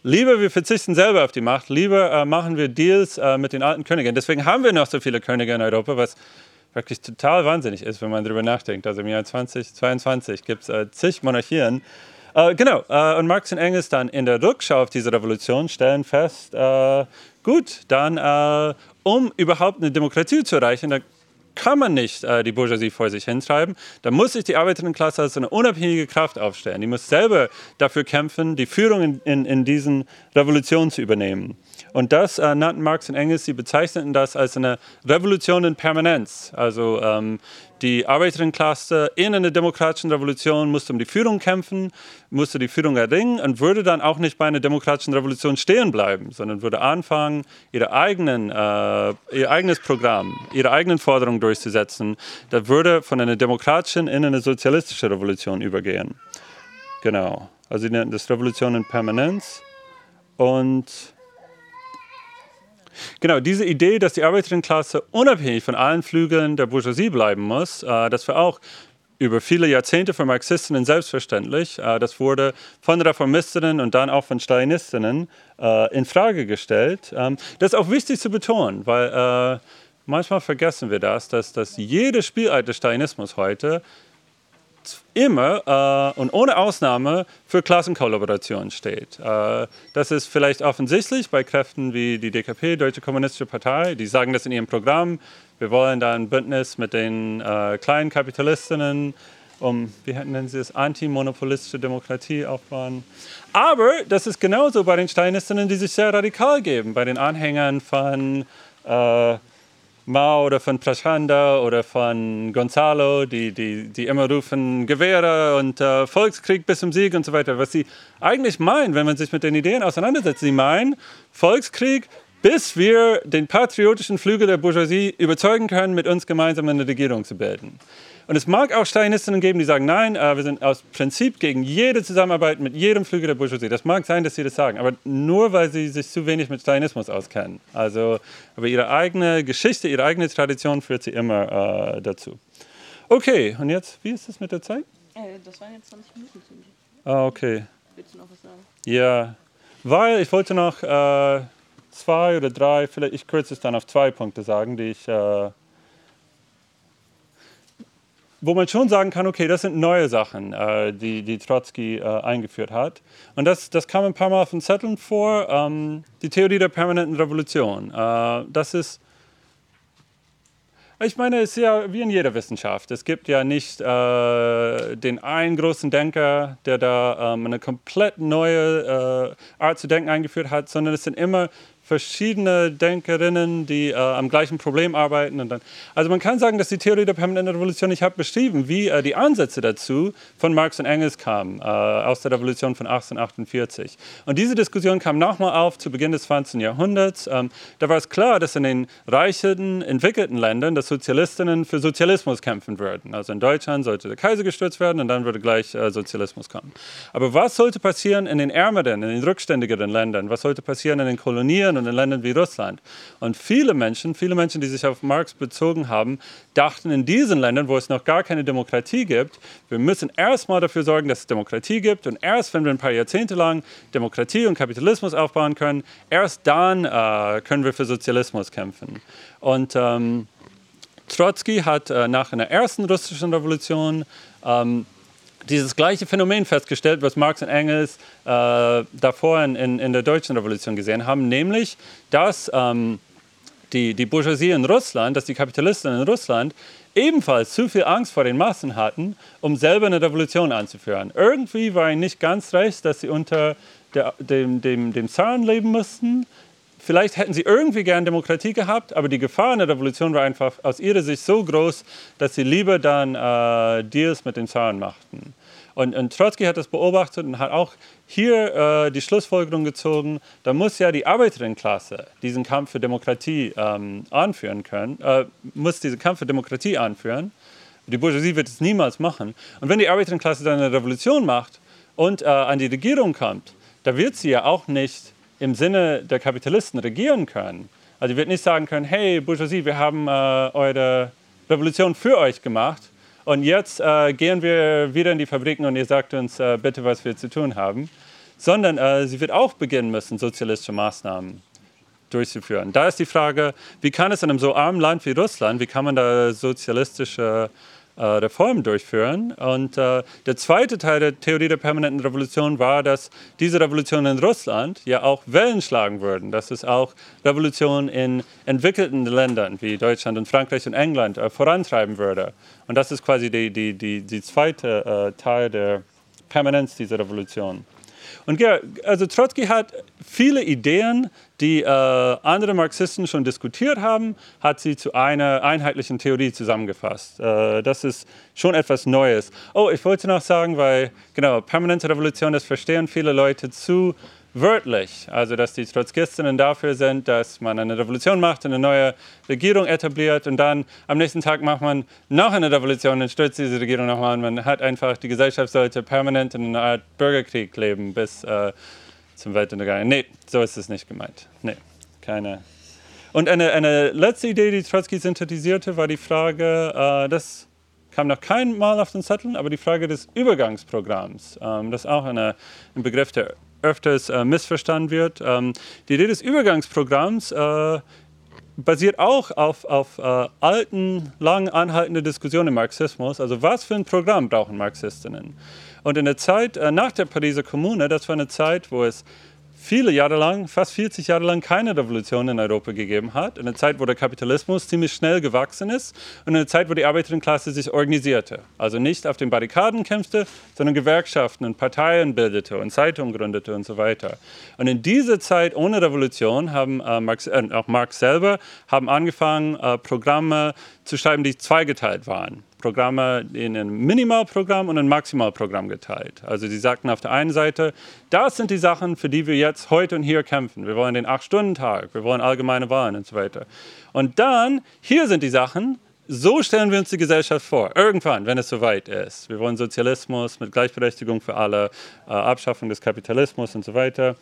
lieber wir verzichten selber auf die Macht, lieber äh, machen wir Deals äh, mit den alten Königen. Deswegen haben wir noch so viele Könige in Europa, was wirklich total wahnsinnig ist, wenn man darüber nachdenkt. Also im Jahr 2022 gibt es zig Monarchien äh, genau, äh, und Marx und Engels dann in der Rückschau auf diese Revolution stellen fest, äh, gut, dann, äh, um überhaupt eine Demokratie zu erreichen, da kann man nicht äh, die Bourgeoisie vor sich hintreiben. Da muss sich die Arbeiterinnenklasse als eine unabhängige Kraft aufstellen. Die muss selber dafür kämpfen, die Führung in, in, in diesen Revolutionen zu übernehmen. Und das äh, nannten Marx und Engels, sie bezeichneten das als eine Revolution in Permanenz. Also ähm, die Arbeiterinnenklasse in einer demokratischen Revolution musste um die Führung kämpfen, musste die Führung erringen und würde dann auch nicht bei einer demokratischen Revolution stehen bleiben, sondern würde anfangen, ihre eigenen, äh, ihr eigenes Programm, ihre eigenen Forderungen durchzusetzen. Das würde von einer demokratischen in eine sozialistische Revolution übergehen. Genau. Also sie nennen das Revolution in Permanenz. Und Genau, diese Idee, dass die Arbeiterinnenklasse unabhängig von allen Flügeln der Bourgeoisie bleiben muss, äh, das war auch über viele Jahrzehnte für Marxistinnen selbstverständlich. Äh, das wurde von Reformistinnen und dann auch von Stalinistinnen äh, in Frage gestellt. Ähm, das ist auch wichtig zu betonen, weil äh, manchmal vergessen wir das, dass, dass jede Spielart des Stalinismus heute immer äh, und ohne Ausnahme für Klassenkollaboration steht. Äh, das ist vielleicht offensichtlich bei Kräften wie die DKP, Deutsche Kommunistische Partei, die sagen das in ihrem Programm. Wir wollen da ein Bündnis mit den äh, kleinen Kapitalistinnen, um, wie nennen sie es, antimonopolistische Demokratie aufbauen. Aber das ist genauso bei den Steinistinnen, die sich sehr radikal geben, bei den Anhängern von äh, Mao oder von Prachanda oder von Gonzalo, die, die, die immer rufen Gewehre und äh, Volkskrieg bis zum Sieg und so weiter. Was sie eigentlich meinen, wenn man sich mit den Ideen auseinandersetzt, sie meinen Volkskrieg, bis wir den patriotischen Flügel der Bourgeoisie überzeugen können, mit uns gemeinsam eine Regierung zu bilden. Und es mag auch Stalinistinnen geben, die sagen, nein, äh, wir sind aus Prinzip gegen jede Zusammenarbeit mit jedem Flügel der Bourgeoisie. Das mag sein, dass sie das sagen, aber nur, weil sie sich zu wenig mit Stalinismus auskennen. Also, aber ihre eigene Geschichte, ihre eigene Tradition führt sie immer äh, dazu. Okay, und jetzt, wie ist es mit der Zeit? Äh, das waren jetzt 20 Minuten. Ah, okay. Willst du noch was sagen? Ja, weil ich wollte noch äh, zwei oder drei, vielleicht ich kürze es dann auf zwei Punkte sagen, die ich äh, wo man schon sagen kann, okay, das sind neue Sachen, äh, die, die Trotzki äh, eingeführt hat. Und das, das kam ein paar Mal auf den Zetteln vor. Ähm, die Theorie der permanenten Revolution. Äh, das ist, ich meine, es ist ja wie in jeder Wissenschaft. Es gibt ja nicht äh, den einen großen Denker, der da ähm, eine komplett neue äh, Art zu denken eingeführt hat, sondern es sind immer verschiedene Denkerinnen, die äh, am gleichen Problem arbeiten. Und dann, also man kann sagen, dass die Theorie der permanenten Revolution, ich habe beschrieben, wie äh, die Ansätze dazu von Marx und Engels kamen, äh, aus der Revolution von 1848. Und diese Diskussion kam nochmal auf zu Beginn des 20. Jahrhunderts. Ähm, da war es klar, dass in den reichen, entwickelten Ländern, dass Sozialistinnen für Sozialismus kämpfen würden. Also in Deutschland sollte der Kaiser gestürzt werden und dann würde gleich äh, Sozialismus kommen. Aber was sollte passieren in den ärmeren, in den rückständigeren Ländern? Was sollte passieren in den Kolonien und in Ländern wie Russland. Und viele Menschen, viele Menschen, die sich auf Marx bezogen haben, dachten in diesen Ländern, wo es noch gar keine Demokratie gibt, wir müssen erstmal dafür sorgen, dass es Demokratie gibt. Und erst wenn wir ein paar Jahrzehnte lang Demokratie und Kapitalismus aufbauen können, erst dann äh, können wir für Sozialismus kämpfen. Und ähm, Trotzki hat äh, nach einer ersten russischen Revolution ähm, dieses gleiche Phänomen festgestellt, was Marx und Engels äh, davor in, in, in, der deutschen Revolution gesehen haben, nämlich, dass ähm, die, die Bourgeoisie in Russland, dass die Kapitalisten in Russland ebenfalls zu viel Angst vor den Massen hatten, um selber eine Revolution anzuführen. Irgendwie war ihnen nicht ganz recht, dass sie unter der, dem, dem, dem Zaren leben mussten Vielleicht hätten sie irgendwie gern Demokratie gehabt, aber die Gefahr einer Revolution war einfach aus ihrer Sicht so groß, dass sie lieber dann äh, Deals mit den Zaren machten. Und, und, Trotzki hat das beobachtet und hat auch hier äh, die Schlussfolgerung gezogen, da muss ja die Arbeiterinnenklasse diesen Kampf für Demokratie ähm, anführen können, äh, muss diesen Kampf für Demokratie anführen. Die Bourgeoisie wird es niemals machen. Und wenn die Arbeiterinnenklasse dann eine Revolution macht und äh, an die Regierung kommt, da wird sie ja auch nicht im Sinne der Kapitalisten regieren können. Also, ihr wird nicht sagen können: Hey, Bourgeoisie, wir haben äh, eure Revolution für euch gemacht und jetzt äh, gehen wir wieder in die Fabriken und ihr sagt uns äh, bitte, was wir zu tun haben. Sondern äh, sie wird auch beginnen müssen, sozialistische Maßnahmen durchzuführen. Da ist die Frage, wie kann es in einem so armen Land wie Russland, wie kann man da sozialistische Reformen durchführen. Und äh, der zweite Teil der Theorie der permanenten Revolution war, dass diese Revolution in Russland ja auch Wellen schlagen würden, dass es auch Revolutionen in entwickelten Ländern wie Deutschland und Frankreich und England äh, vorantreiben würde. Und das ist quasi die, die, die, die zweite äh, Teil der Permanenz dieser Revolution. Und also Trotzki hat viele Ideen, die äh, andere Marxisten schon diskutiert haben, hat sie zu einer einheitlichen Theorie zusammengefasst. Äh, das ist schon etwas Neues. Oh, ich wollte noch sagen, weil genau permanente Revolution, das verstehen viele Leute zu wörtlich, also dass die Trotzkistinnen dafür sind, dass man eine Revolution macht, eine neue Regierung etabliert und dann am nächsten Tag macht man noch eine Revolution und stürzt diese Regierung nochmal und man hat einfach, die Gesellschaft sollte permanent in einer Art Bürgerkrieg leben bis äh, zum Weltuntergang. Nee, so ist es nicht gemeint. Nee, keine. Und eine, eine letzte Idee, die Trotzki synthetisierte, war die Frage, äh, das kam noch kein Mal auf den Zetteln, aber die Frage des Übergangsprogramms. Ähm, das ist auch eine, ein Begriff, der öfters äh, missverstanden wird. Ähm, die Idee des Übergangsprogramms äh, basiert auch auf, auf äh, alten, lang anhaltenden Diskussionen im Marxismus. Also was für ein Programm brauchen Marxistinnen? Und in der Zeit äh, nach der Pariser Kommune, das war eine Zeit, wo es viele Jahre lang, fast 40 Jahre lang keine Revolution in Europa gegeben hat. In einer Zeit, wo der Kapitalismus ziemlich schnell gewachsen ist und in einer Zeit, wo die Arbeiterinnenklasse sich organisierte. Also nicht auf den Barrikaden kämpfte, sondern Gewerkschaften und Parteien bildete und Zeitungen gründete und so weiter. Und in dieser Zeit ohne Revolution haben äh, Marx, äh, auch Marx selber haben angefangen, äh, Programme zu schreiben, die zweigeteilt waren. Programme in ein Minimalprogramm und ein Maximalprogramm geteilt. Also sie sagten auf der einen Seite, das sind die Sachen, für die wir jetzt heute und hier kämpfen. Wir wollen den Acht-Stunden-Tag, wir wollen allgemeine Wahlen und so weiter. Und dann, hier sind die Sachen, so stellen wir uns die Gesellschaft vor. Irgendwann, wenn es soweit ist. Wir wollen Sozialismus mit Gleichberechtigung für alle, äh, Abschaffung des Kapitalismus und so weiter.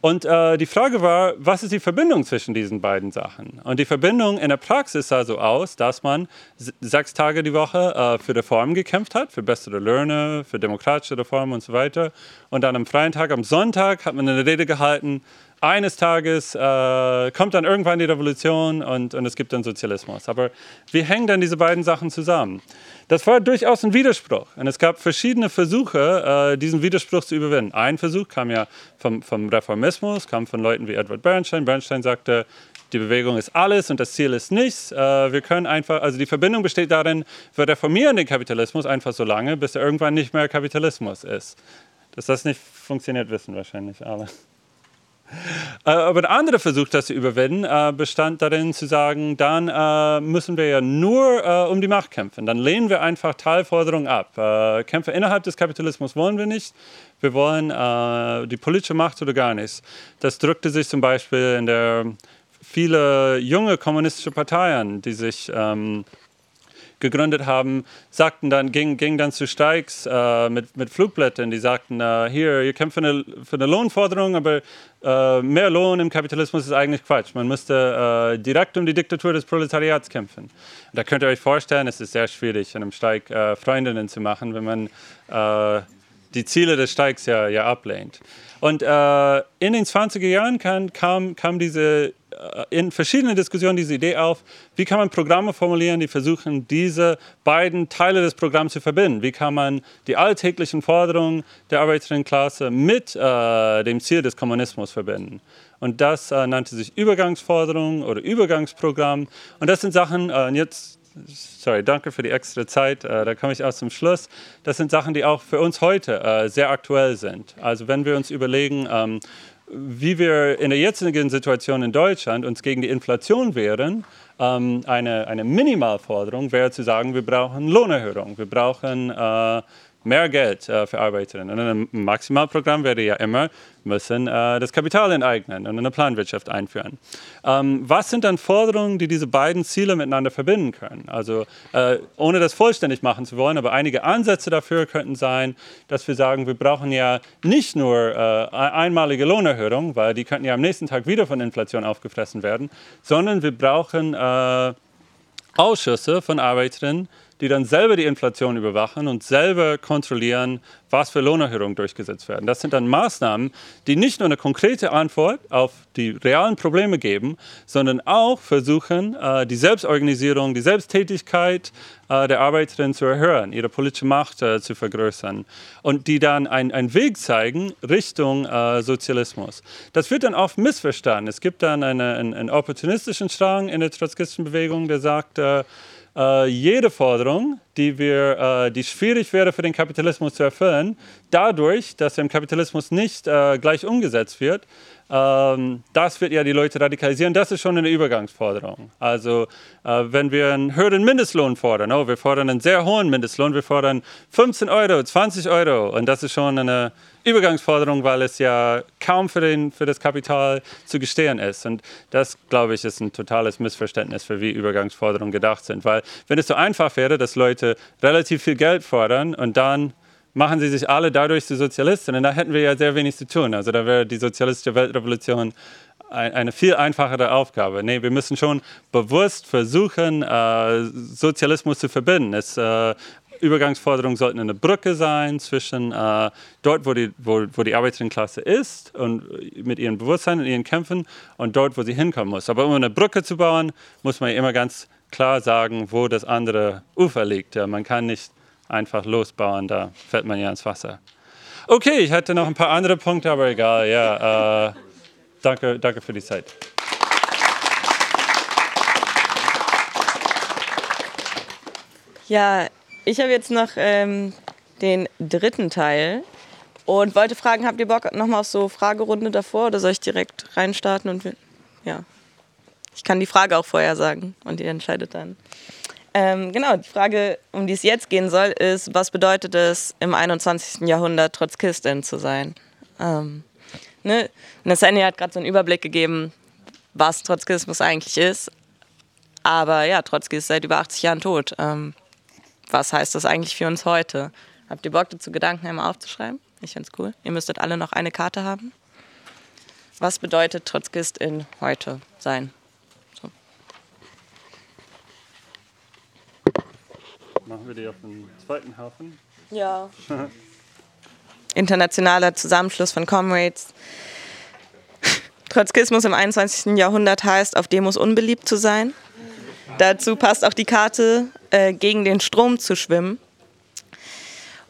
Und äh, die Frage war, was ist die Verbindung zwischen diesen beiden Sachen? Und die Verbindung in der Praxis sah so aus, dass man sechs Tage die Woche äh, für Reformen gekämpft hat, für bessere Löhne, für demokratische Reformen und so weiter. Und dann am freien Tag, am Sonntag, hat man eine Rede gehalten. Eines Tages äh, kommt dann irgendwann die Revolution und, und es gibt dann Sozialismus. Aber wie hängen dann diese beiden Sachen zusammen? Das war durchaus ein Widerspruch. Und es gab verschiedene Versuche, äh, diesen Widerspruch zu überwinden. Ein Versuch kam ja vom, vom Reformismus, kam von Leuten wie Edward Bernstein. Bernstein sagte, die Bewegung ist alles und das Ziel ist nichts. Äh, wir können einfach, also die Verbindung besteht darin, wir reformieren den Kapitalismus einfach so lange, bis er irgendwann nicht mehr Kapitalismus ist. Dass das nicht funktioniert, wissen wahrscheinlich alle. Äh, aber der andere Versuch, das zu überwinden, äh, bestand darin zu sagen, dann äh, müssen wir ja nur um die Macht kämpfen. Dann lehnen wir einfach Teilforderungen ab. Kämpfe innerhalb des Kapitalismus wollen wir nicht. Wir wollen die politische Macht oder gar nichts. Das drückte sich zum Beispiel in der viele junge kommunistische Parteien, die sich ähm, gegründet haben, sagten dann, gingen ging dann zu Streiks äh, mit, mit Flugblättern, die sagten, äh, hier, ihr kämpft für eine, für eine Lohnforderung, aber äh, mehr Lohn im Kapitalismus ist eigentlich Quatsch. Man müsste äh, direkt um die Diktatur des Proletariats kämpfen. Da könnt ihr euch vorstellen, es ist sehr schwierig, in einem Streik äh, Freundinnen zu machen, wenn man äh, die Ziele des Streiks ja, ja ablehnt. Und äh, in den 20er Jahren kam, kam, kam diese, in verschiedenen Diskussionen diese Idee auf, wie kann man Programme formulieren, die versuchen, diese beiden Teile des Programms zu verbinden. Wie kann man die alltäglichen Forderungen der Arbeiterinnenklasse mit äh, dem Ziel des Kommunismus verbinden. Und das äh, nannte sich Übergangsforderung oder Übergangsprogramm. Und das sind Sachen, äh, jetzt sorry, danke für die extra Zeit. Äh, da komme ich auch zum Schluss. Das sind Sachen, die auch für uns heute äh, sehr aktuell sind. Also wenn wir uns überlegen, ähm, wie wir in der jetzigen Situation in Deutschland uns gegen die Inflation wehren, ähm, eine, eine Minimalforderung wäre zu sagen, wir brauchen Lohnerhöhung, wir brauchen äh, mehr Geld äh, für Arbeiterinnen. Und ein Maximalprogramm wäre ja immer, müssen äh, das Kapital enteignen und eine Planwirtschaft einführen. Ähm, was sind dann Forderungen, die diese beiden Ziele miteinander verbinden können? Also äh, ohne das vollständig machen zu wollen, aber einige Ansätze dafür könnten sein, dass wir sagen, wir brauchen ja nicht nur äh, einmalige Lohnerhöhung, weil die könnten ja am nächsten Tag wieder von Inflation aufgefressen werden, sondern wir brauchen äh, Ausschüsse von Arbeiterinnen, die dann selber die Inflation überwachen und selber kontrollieren, was für Lohnerhöhungen durchgesetzt werden. Das sind dann Maßnahmen, die nicht nur eine konkrete Antwort auf die realen Probleme geben, sondern auch versuchen, äh, die Selbstorganisierung, die Selbsttätigkeit äh, der Arbeiterinnen zu erhöhen, ihre politische Macht äh, zu vergrößern und die dann einen Weg zeigen Richtung Sozialismus. Das wird dann oft missverstanden. Es gibt dann eine, einen, einen opportunistischen Strang in der Trotzkistenbewegung, der sagt, äh, jede Forderung, die, wir, äh, die schwierig wäre für den Kapitalismus zu erfüllen, dadurch, dass er im Kapitalismus nicht äh, gleich umgesetzt wird, ähm, das wird ja die Leute radikalisieren. Das ist schon eine Übergangsforderung. Also äh, wenn wir einen höheren Mindestlohn fordern, oh, wir fordern einen sehr hohen Mindestlohn, wir fordern 15 Euro, 20 Euro und das ist schon eine Übergangsforderung, weil es ja kaum für, den, für das Kapital zu gestehen ist. Und das, glaube ich, ist ein totales Missverständnis, für wie Übergangsforderungen gedacht sind. Weil wenn es so einfach wäre, dass Leute relativ viel Geld fordern und dann machen sie sich alle dadurch zu Sozialisten. Und da hätten wir ja sehr wenig zu tun. Also da wäre die sozialistische Weltrevolution eine viel einfachere Aufgabe. Nee, wir müssen schon bewusst versuchen, äh, Sozialismus zu verbinden. Es, äh, Übergangsforderungen sollten eine Brücke sein zwischen äh, dort, wo die, wo, wo die Arbeiterinnenklasse ist und mit ihrem Bewusstsein und ihren Kämpfen und dort, wo sie hinkommen muss. Aber um eine Brücke zu bauen, muss man immer ganz klar sagen, wo das andere Ufer liegt. Man kann nicht einfach losbauen, da fällt man ja ins Wasser. Okay, ich hatte noch ein paar andere Punkte, aber egal. Ja, äh, danke, danke für die Zeit. Ja, ich habe jetzt noch ähm, den dritten Teil und wollte fragen, habt ihr Bock nochmal auf so Fragerunde davor oder soll ich direkt reinstarten und ja. Ich kann die Frage auch vorher sagen und ihr entscheidet dann. Ähm, genau, die Frage, um die es jetzt gehen soll, ist, was bedeutet es, im 21. Jahrhundert Trotzkistin zu sein? Ähm, ne? Nathaniel hat gerade so einen Überblick gegeben, was Trotzkismus eigentlich ist. Aber ja, Trotzki ist seit über 80 Jahren tot. Ähm, was heißt das eigentlich für uns heute? Habt ihr Bock dazu, Gedanken einmal aufzuschreiben? Ich find's cool. Ihr müsstet alle noch eine Karte haben. Was bedeutet Trotzkistin heute sein? Machen wir die auf den zweiten Haufen? Ja. Internationaler Zusammenschluss von Comrades. Trotzkismus im 21. Jahrhundert heißt, auf Demos unbeliebt zu sein. Dazu passt auch die Karte, äh, gegen den Strom zu schwimmen.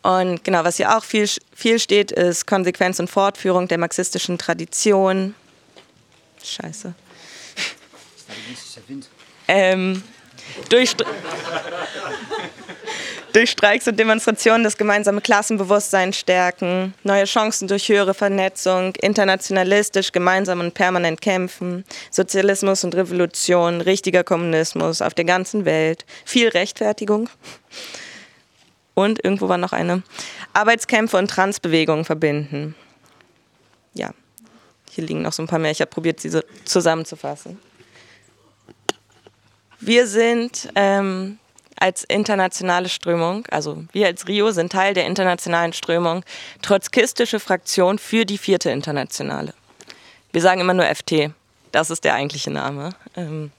Und genau, was hier auch viel, viel steht, ist Konsequenz und Fortführung der marxistischen Tradition. Scheiße. Ähm, durch, durch Streiks und Demonstrationen das gemeinsame Klassenbewusstsein stärken, neue Chancen durch höhere Vernetzung, internationalistisch gemeinsam und permanent kämpfen, Sozialismus und Revolution, richtiger Kommunismus auf der ganzen Welt, viel Rechtfertigung. Und irgendwo war noch eine. Arbeitskämpfe und Transbewegungen verbinden. Ja, hier liegen noch so ein paar mehr. Ich habe probiert, sie so zusammenzufassen. Wir sind ähm, als internationale Strömung, also wir als Rio sind Teil der internationalen Strömung, trotzkistische Fraktion für die vierte Internationale. Wir sagen immer nur FT, das ist der eigentliche Name. Ähm,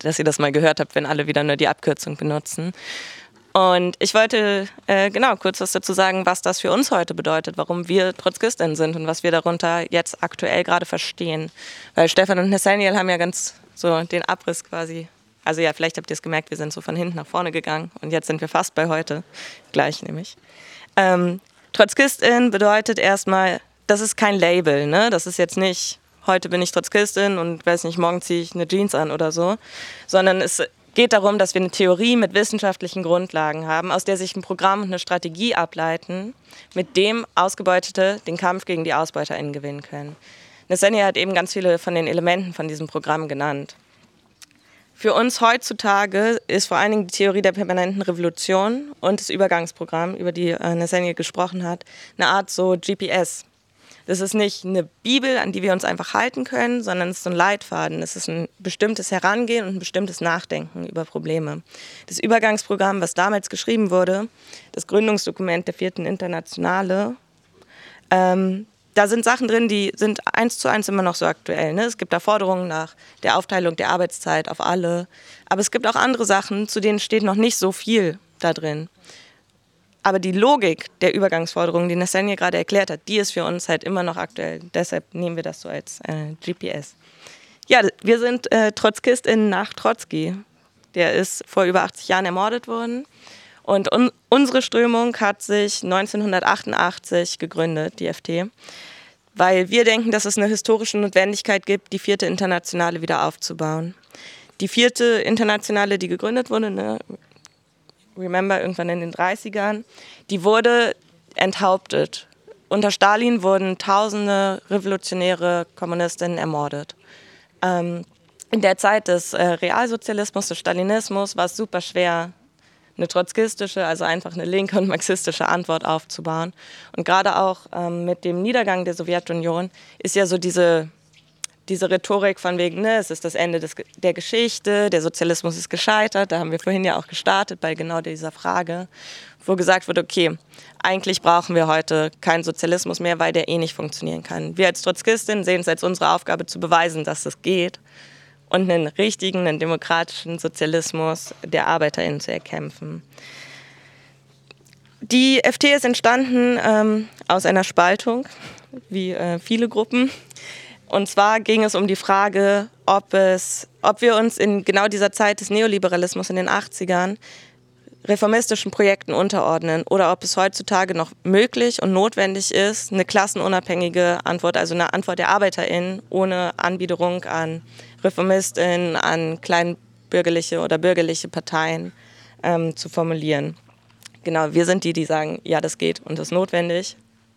dass ihr das mal gehört habt, wenn alle wieder nur die Abkürzung benutzen. Und ich wollte äh, genau kurz was dazu sagen, was das für uns heute bedeutet, warum wir Trotzkisten sind und was wir darunter jetzt aktuell gerade verstehen. Weil Stefan und Nathaniel haben ja ganz so den Abriss quasi also ja, vielleicht habt ihr es gemerkt, wir sind so von hinten nach vorne gegangen und jetzt sind wir fast bei heute. Gleich nämlich. Ähm, Trotzkistin bedeutet erstmal, das ist kein Label, ne? Das ist jetzt nicht, heute bin ich Trotzkistin und weiß nicht, morgen ziehe ich eine Jeans an oder so, sondern es geht darum, dass wir eine Theorie mit wissenschaftlichen Grundlagen haben, aus der sich ein Programm und eine Strategie ableiten, mit dem Ausgebeutete den Kampf gegen die AusbeuterInnen gewinnen können. Nesenia hat eben ganz viele von den Elementen von diesem Programm genannt. Für uns heutzutage ist vor allen Dingen die Theorie der permanenten Revolution und das Übergangsprogramm, über die äh, Nathaniel gesprochen hat, eine Art so GPS. Das ist nicht eine Bibel, an die wir uns einfach halten können, sondern es ist ein Leitfaden. Es ist ein bestimmtes Herangehen und ein bestimmtes Nachdenken über Probleme. Das Übergangsprogramm, was damals geschrieben wurde, das Gründungsdokument der vierten Internationale, ähm, da sind Sachen drin, die sind eins zu eins immer noch so aktuell. Ne? Es gibt da Forderungen nach der Aufteilung der Arbeitszeit auf alle. Aber es gibt auch andere Sachen, zu denen steht noch nicht so viel da drin. Aber die Logik der Übergangsforderungen, die Nathaniel gerade erklärt hat, die ist für uns halt immer noch aktuell. Deshalb nehmen wir das so als äh, GPS. Ja, wir sind äh, TrotzkistInnen nach Trotzki. Der ist vor über 80 Jahren ermordet worden. Und un unsere Strömung hat sich 1988 gegründet, die FT, weil wir denken, dass es eine historische Notwendigkeit gibt, die vierte Internationale wieder aufzubauen. Die vierte Internationale, die gegründet wurde, ne, Remember, irgendwann in den 30ern, die wurde enthauptet. Unter Stalin wurden tausende revolutionäre Kommunistinnen ermordet. Ähm, in der Zeit des äh, Realsozialismus, des Stalinismus, war es super schwer, eine trotzkistische, also einfach eine linke und marxistische Antwort aufzubauen. Und gerade auch ähm, mit dem Niedergang der Sowjetunion ist ja so diese, diese Rhetorik von wegen, ne, es ist das Ende des, der Geschichte, der Sozialismus ist gescheitert, da haben wir vorhin ja auch gestartet bei genau dieser Frage, wo gesagt wird, okay, eigentlich brauchen wir heute keinen Sozialismus mehr, weil der eh nicht funktionieren kann. Wir als Trotzkistin sehen es als unsere Aufgabe zu beweisen, dass es geht und einen richtigen, einen demokratischen Sozialismus der ArbeiterInnen zu erkämpfen. Die FT ist entstanden ähm, aus einer Spaltung, wie äh, viele Gruppen. Und zwar ging es um die Frage, ob, es, ob wir uns in genau dieser Zeit des Neoliberalismus in den 80ern reformistischen Projekten unterordnen oder ob es heutzutage noch möglich und notwendig ist, eine klassenunabhängige Antwort, also eine Antwort der ArbeiterInnen ohne Anbiederung an ReformistInnen, an kleinbürgerliche oder bürgerliche Parteien ähm, zu formulieren. Genau, wir sind die, die sagen, ja, das geht und das ist notwendig.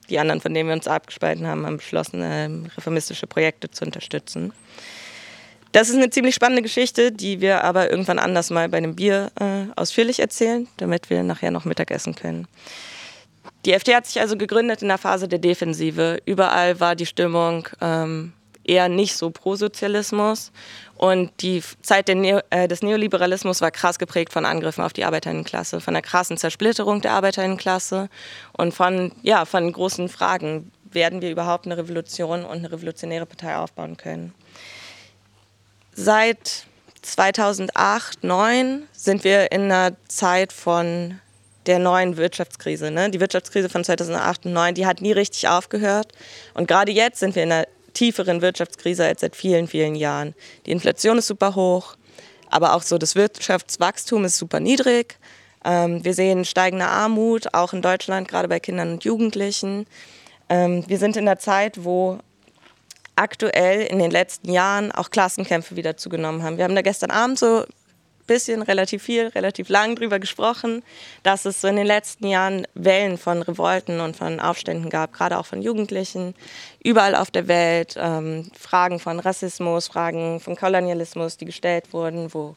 Die anderen, von denen wir uns abgespalten haben, haben beschlossen, ähm, reformistische Projekte zu unterstützen. Das ist eine ziemlich spannende Geschichte, die wir aber irgendwann anders mal bei einem Bier äh, ausführlich erzählen, damit wir nachher noch Mittagessen können. Die FD hat sich also gegründet in der Phase der Defensive. Überall war die Stimmung ähm, eher nicht so pro Sozialismus. Und die Zeit Neo, äh, des Neoliberalismus war krass geprägt von Angriffen auf die Arbeiterinnenklasse, von der krassen Zersplitterung der Arbeiterinnenklasse und von, ja, von großen Fragen. Werden wir überhaupt eine Revolution und eine revolutionäre Partei aufbauen können? Seit 2008, 2009 sind wir in einer Zeit von der neuen Wirtschaftskrise. Ne? Die Wirtschaftskrise von 2008 und 2009, die hat nie richtig aufgehört. Und gerade jetzt sind wir in einer tieferen Wirtschaftskrise als seit vielen, vielen Jahren. Die Inflation ist super hoch, aber auch so das Wirtschaftswachstum ist super niedrig. Ähm, wir sehen steigende Armut, auch in Deutschland, gerade bei Kindern und Jugendlichen. Ähm, wir sind in der Zeit, wo aktuell in den letzten Jahren auch Klassenkämpfe wieder zugenommen haben. Wir haben da gestern Abend so ein bisschen, relativ viel, relativ lang drüber gesprochen, dass es so in den letzten Jahren Wellen von Revolten und von Aufständen gab, gerade auch von Jugendlichen, überall auf der Welt, ähm, Fragen von Rassismus, Fragen von Kolonialismus, die gestellt wurden, wo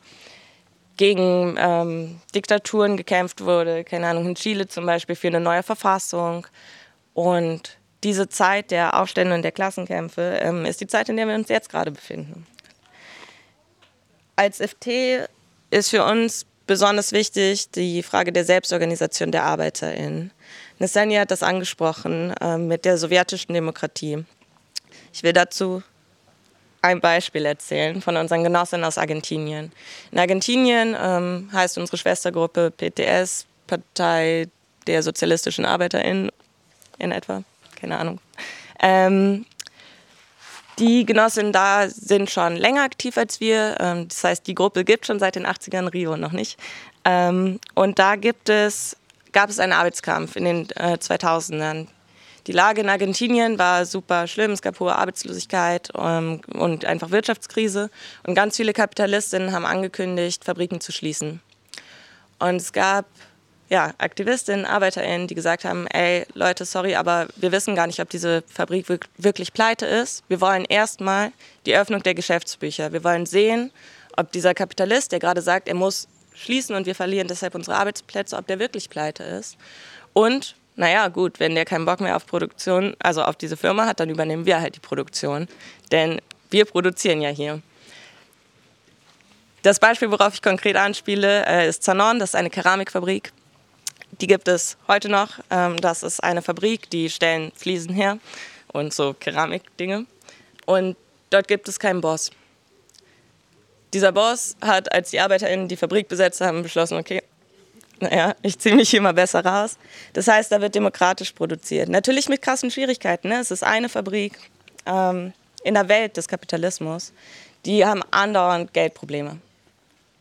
gegen ähm, Diktaturen gekämpft wurde, keine Ahnung, in Chile zum Beispiel für eine neue Verfassung. Und diese Zeit der Aufstände und der Klassenkämpfe ähm, ist die Zeit, in der wir uns jetzt gerade befinden. Als FT ist für uns besonders wichtig die Frage der Selbstorganisation der ArbeiterInnen. Nesenia hat das angesprochen äh, mit der sowjetischen Demokratie. Ich will dazu ein Beispiel erzählen von unseren Genossen aus Argentinien. In Argentinien ähm, heißt unsere Schwestergruppe PTS, Partei der Sozialistischen ArbeiterInnen in etwa keine Ahnung. Ähm, die Genossinnen da sind schon länger aktiv als wir. Ähm, das heißt, die Gruppe gibt schon seit den 80ern, Rio noch nicht. Ähm, und da gibt es, gab es einen Arbeitskampf in den äh, 2000ern. Die Lage in Argentinien war super schlimm. Es gab hohe Arbeitslosigkeit ähm, und einfach Wirtschaftskrise. Und ganz viele Kapitalistinnen haben angekündigt, Fabriken zu schließen. Und es gab ja, Aktivistinnen, ArbeiterInnen, die gesagt haben, ey Leute, sorry, aber wir wissen gar nicht, ob diese Fabrik wirklich pleite ist. Wir wollen erstmal die Öffnung der Geschäftsbücher. Wir wollen sehen, ob dieser Kapitalist, der gerade sagt, er muss schließen und wir verlieren deshalb unsere Arbeitsplätze, ob der wirklich pleite ist. Und naja, gut, wenn der keinen Bock mehr auf Produktion, also auf diese Firma hat, dann übernehmen wir halt die Produktion. Denn wir produzieren ja hier. Das Beispiel, worauf ich konkret anspiele, äh, ist Zanon. Das ist eine Keramikfabrik. Die gibt es heute noch. Ähm, das ist eine Fabrik, die stellen Fliesen her und so Keramikdinge. Und dort gibt es keinen Boss. Dieser Boss hat, als die ArbeiterInnen die Fabrik besetzt haben, beschlossen, okay, naja, ich ziehe mich hier mal besser raus. Das heißt, da wird demokratisch produziert. Natürlich mit krassen Schwierigkeiten. Ne? Es ist eine Fabrik ähm, in der Welt des Kapitalismus. Die haben andauernd Geldprobleme,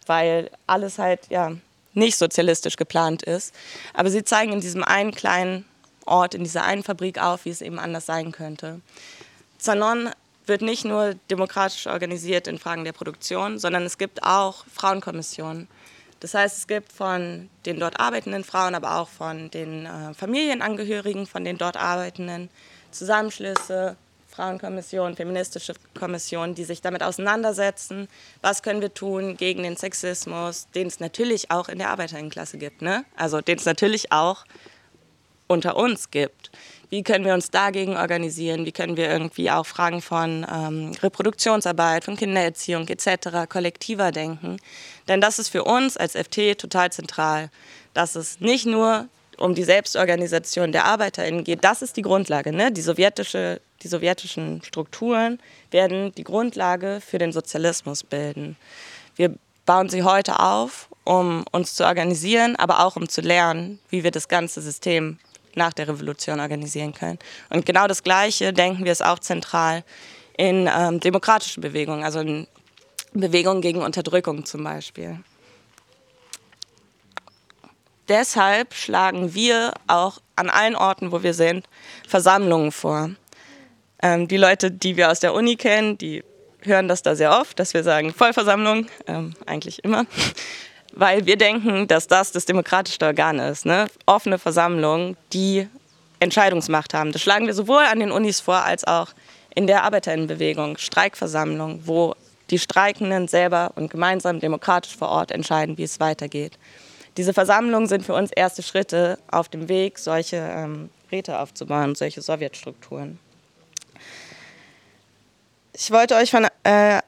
weil alles halt, ja, nicht sozialistisch geplant ist. Aber sie zeigen in diesem einen kleinen Ort, in dieser einen Fabrik auf, wie es eben anders sein könnte. Zanon wird nicht nur demokratisch organisiert in Fragen der Produktion, sondern es gibt auch Frauenkommissionen. Das heißt, es gibt von den dort arbeitenden Frauen, aber auch von den äh, Familienangehörigen, von den dort arbeitenden Zusammenschlüsse, Frauenkommissionen, feministische Kommissionen, die sich damit auseinandersetzen, was können wir tun gegen den Sexismus, den es natürlich auch in der Arbeiterinnenklasse gibt, ne? also den es natürlich auch unter uns gibt. Wie können wir uns dagegen organisieren? Wie können wir irgendwie auch Fragen von ähm, Reproduktionsarbeit, von Kindererziehung etc. kollektiver denken? Denn das ist für uns als FT total zentral, dass es nicht nur um die Selbstorganisation der ArbeiterInnen geht. Das ist die Grundlage. Ne? Die, sowjetische, die sowjetischen Strukturen werden die Grundlage für den Sozialismus bilden. Wir bauen sie heute auf, um uns zu organisieren, aber auch um zu lernen, wie wir das ganze System nach der Revolution organisieren können. Und genau das Gleiche denken wir es auch zentral in ähm, demokratischen Bewegungen, also in Bewegungen gegen Unterdrückung zum Beispiel. Deshalb schlagen wir auch an allen Orten, wo wir sind, Versammlungen vor. Ähm, die Leute, die wir aus der Uni kennen, die hören das da sehr oft, dass wir sagen Vollversammlung, ähm, eigentlich immer weil wir denken, dass das das demokratischste Organ ist. Ne? Offene Versammlungen, die Entscheidungsmacht haben. Das schlagen wir sowohl an den Unis vor als auch in der Arbeiterinnenbewegung, Streikversammlungen, wo die Streikenden selber und gemeinsam demokratisch vor Ort entscheiden, wie es weitergeht. Diese Versammlungen sind für uns erste Schritte auf dem Weg, solche ähm, Räte aufzubauen, solche Sowjetstrukturen. Ich wollte euch von äh,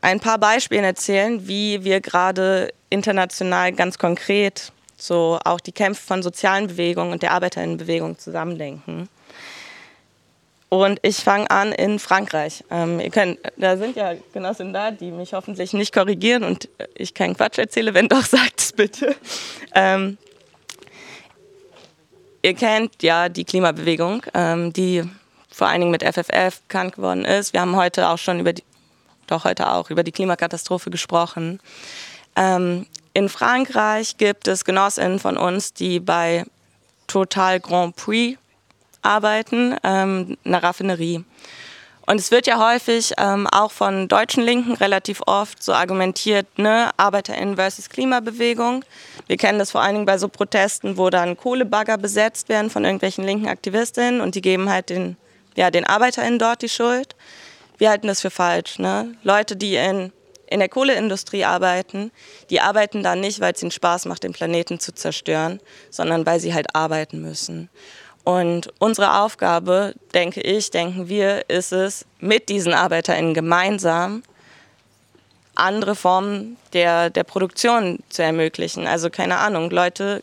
ein paar Beispielen erzählen, wie wir gerade international ganz konkret so auch die Kämpfe von sozialen Bewegungen und der Arbeiterinnenbewegung zusammendenken. Und ich fange an in Frankreich. Ähm, ihr könnt, da sind ja Genossinnen da, die mich hoffentlich nicht korrigieren und ich keinen Quatsch erzähle. Wenn doch, sagt es bitte. Ähm, ihr kennt ja die Klimabewegung, ähm, die vor allen Dingen mit FFF bekannt geworden ist. Wir haben heute auch schon über die, doch heute auch über die Klimakatastrophe gesprochen. Ähm, in Frankreich gibt es Genossinnen von uns, die bei Total Grand Prix arbeiten, ähm, einer Raffinerie. Und es wird ja häufig ähm, auch von deutschen Linken relativ oft so argumentiert, ne, ArbeiterInnen versus Klimabewegung. Wir kennen das vor allen Dingen bei so Protesten, wo dann Kohlebagger besetzt werden von irgendwelchen linken Aktivistinnen und die geben halt den, ja, den ArbeiterInnen dort die Schuld wir halten das für falsch. Ne? Leute, die in, in der Kohleindustrie arbeiten, die arbeiten da nicht, weil es ihnen Spaß macht, den Planeten zu zerstören, sondern weil sie halt arbeiten müssen. Und unsere Aufgabe, denke ich, denken wir, ist es, mit diesen ArbeiterInnen gemeinsam andere Formen der, der Produktion zu ermöglichen. Also keine Ahnung, Leute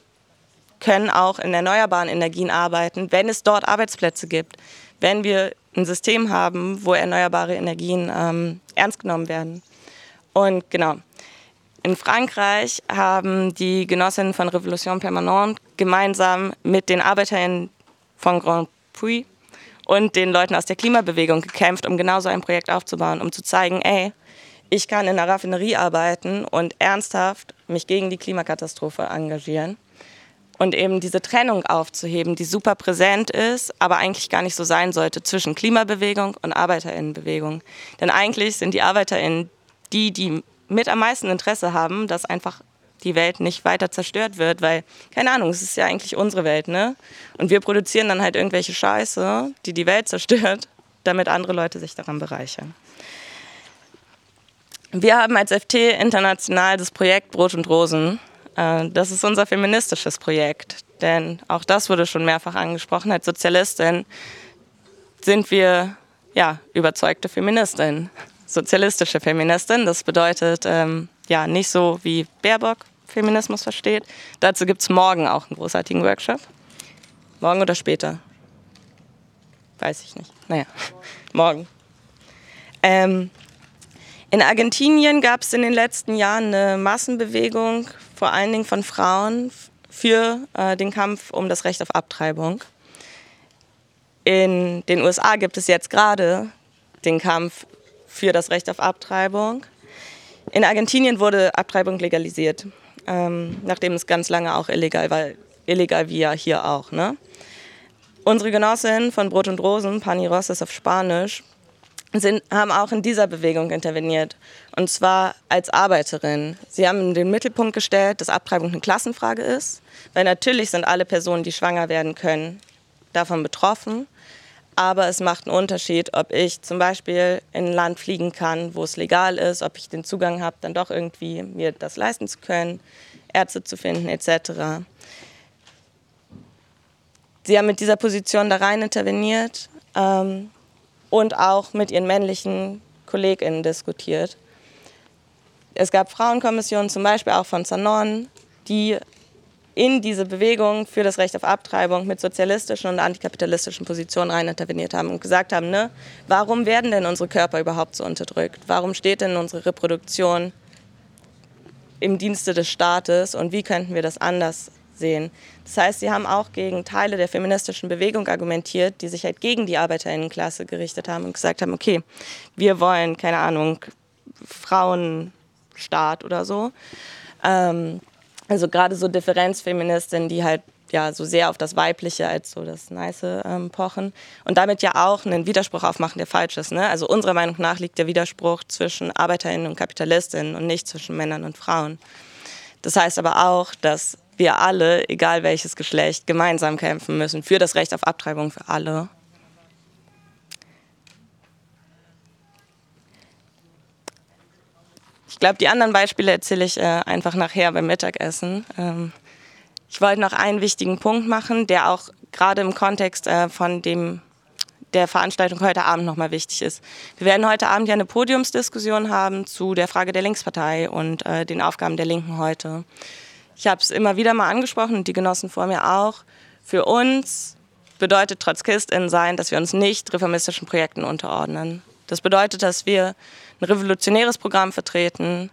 können auch in erneuerbaren Energien arbeiten, wenn es dort Arbeitsplätze gibt. Wenn wir ein System haben, wo erneuerbare Energien ähm, ernst genommen werden. Und genau, in Frankreich haben die Genossinnen von Revolution Permanente gemeinsam mit den ArbeiterInnen von Grand Prix und den Leuten aus der Klimabewegung gekämpft, um genau so ein Projekt aufzubauen, um zu zeigen, ey, ich kann in einer Raffinerie arbeiten und ernsthaft mich gegen die Klimakatastrophe engagieren und eben diese Trennung aufzuheben, die super präsent ist, aber eigentlich gar nicht so sein sollte zwischen Klimabewegung und Arbeiterinnenbewegung. Denn eigentlich sind die Arbeiterinnen die, die mit am meisten Interesse haben, dass einfach die Welt nicht weiter zerstört wird, weil, keine Ahnung, es ist ja eigentlich unsere Welt, ne? Und wir produzieren dann halt irgendwelche Scheiße, die die Welt zerstört, damit andere Leute sich daran bereichern. Wir haben als FT international das Projekt Brot und Rosen das ist unser feministisches Projekt, denn auch das wurde schon mehrfach angesprochen. Als Sozialistin sind wir ja, überzeugte Feministin, sozialistische Feministin. Das bedeutet ähm, ja nicht so wie Baerbock Feminismus versteht. Dazu gibt es morgen auch einen großartigen Workshop. Morgen oder später? Weiß ich nicht. Naja, morgen. Ähm, in Argentinien gab es in den letzten Jahren eine Massenbewegung vor allen Dingen von Frauen für äh, den Kampf um das Recht auf Abtreibung. In den USA gibt es jetzt gerade den Kampf für das Recht auf Abtreibung. In Argentinien wurde Abtreibung legalisiert, ähm, nachdem es ganz lange auch illegal war, illegal wie ja hier auch. Ne? Unsere Genossin von Brot und Rosen, Pani Rosses auf Spanisch, sind, haben auch in dieser Bewegung interveniert. Und zwar als Arbeiterin. Sie haben in den Mittelpunkt gestellt, dass Abtreibung eine Klassenfrage ist. Weil natürlich sind alle Personen, die schwanger werden können, davon betroffen. Aber es macht einen Unterschied, ob ich zum Beispiel in ein Land fliegen kann, wo es legal ist, ob ich den Zugang habe, dann doch irgendwie mir das leisten zu können, Ärzte zu finden etc. Sie haben mit dieser Position da rein interveniert. Ähm, und auch mit ihren männlichen KollegInnen diskutiert. Es gab Frauenkommissionen, zum Beispiel auch von Zanon, die in diese Bewegung für das Recht auf Abtreibung mit sozialistischen und antikapitalistischen Positionen rein interveniert haben und gesagt haben, ne, warum werden denn unsere Körper überhaupt so unterdrückt? Warum steht denn unsere Reproduktion im Dienste des Staates und wie könnten wir das anders sehen. Das heißt, sie haben auch gegen Teile der feministischen Bewegung argumentiert, die sich halt gegen die Arbeiterinnenklasse gerichtet haben und gesagt haben, okay, wir wollen, keine Ahnung, Frauenstaat oder so. Ähm, also gerade so Differenzfeministinnen, die halt ja so sehr auf das Weibliche als so das Nice ähm, pochen und damit ja auch einen Widerspruch aufmachen, der falsch ist. Ne? Also unserer Meinung nach liegt der Widerspruch zwischen Arbeiterinnen und Kapitalistinnen und nicht zwischen Männern und Frauen. Das heißt aber auch, dass wir alle, egal welches Geschlecht, gemeinsam kämpfen müssen für das Recht auf Abtreibung für alle. Ich glaube, die anderen Beispiele erzähle ich äh, einfach nachher beim Mittagessen. Ähm, ich wollte noch einen wichtigen Punkt machen, der auch gerade im Kontext äh, von dem der Veranstaltung heute Abend nochmal wichtig ist. Wir werden heute Abend ja eine Podiumsdiskussion haben zu der Frage der Linkspartei und äh, den Aufgaben der Linken heute. Ich habe es immer wieder mal angesprochen und die Genossen vor mir auch. Für uns bedeutet Trotzkistin sein, dass wir uns nicht reformistischen Projekten unterordnen. Das bedeutet, dass wir ein revolutionäres Programm vertreten.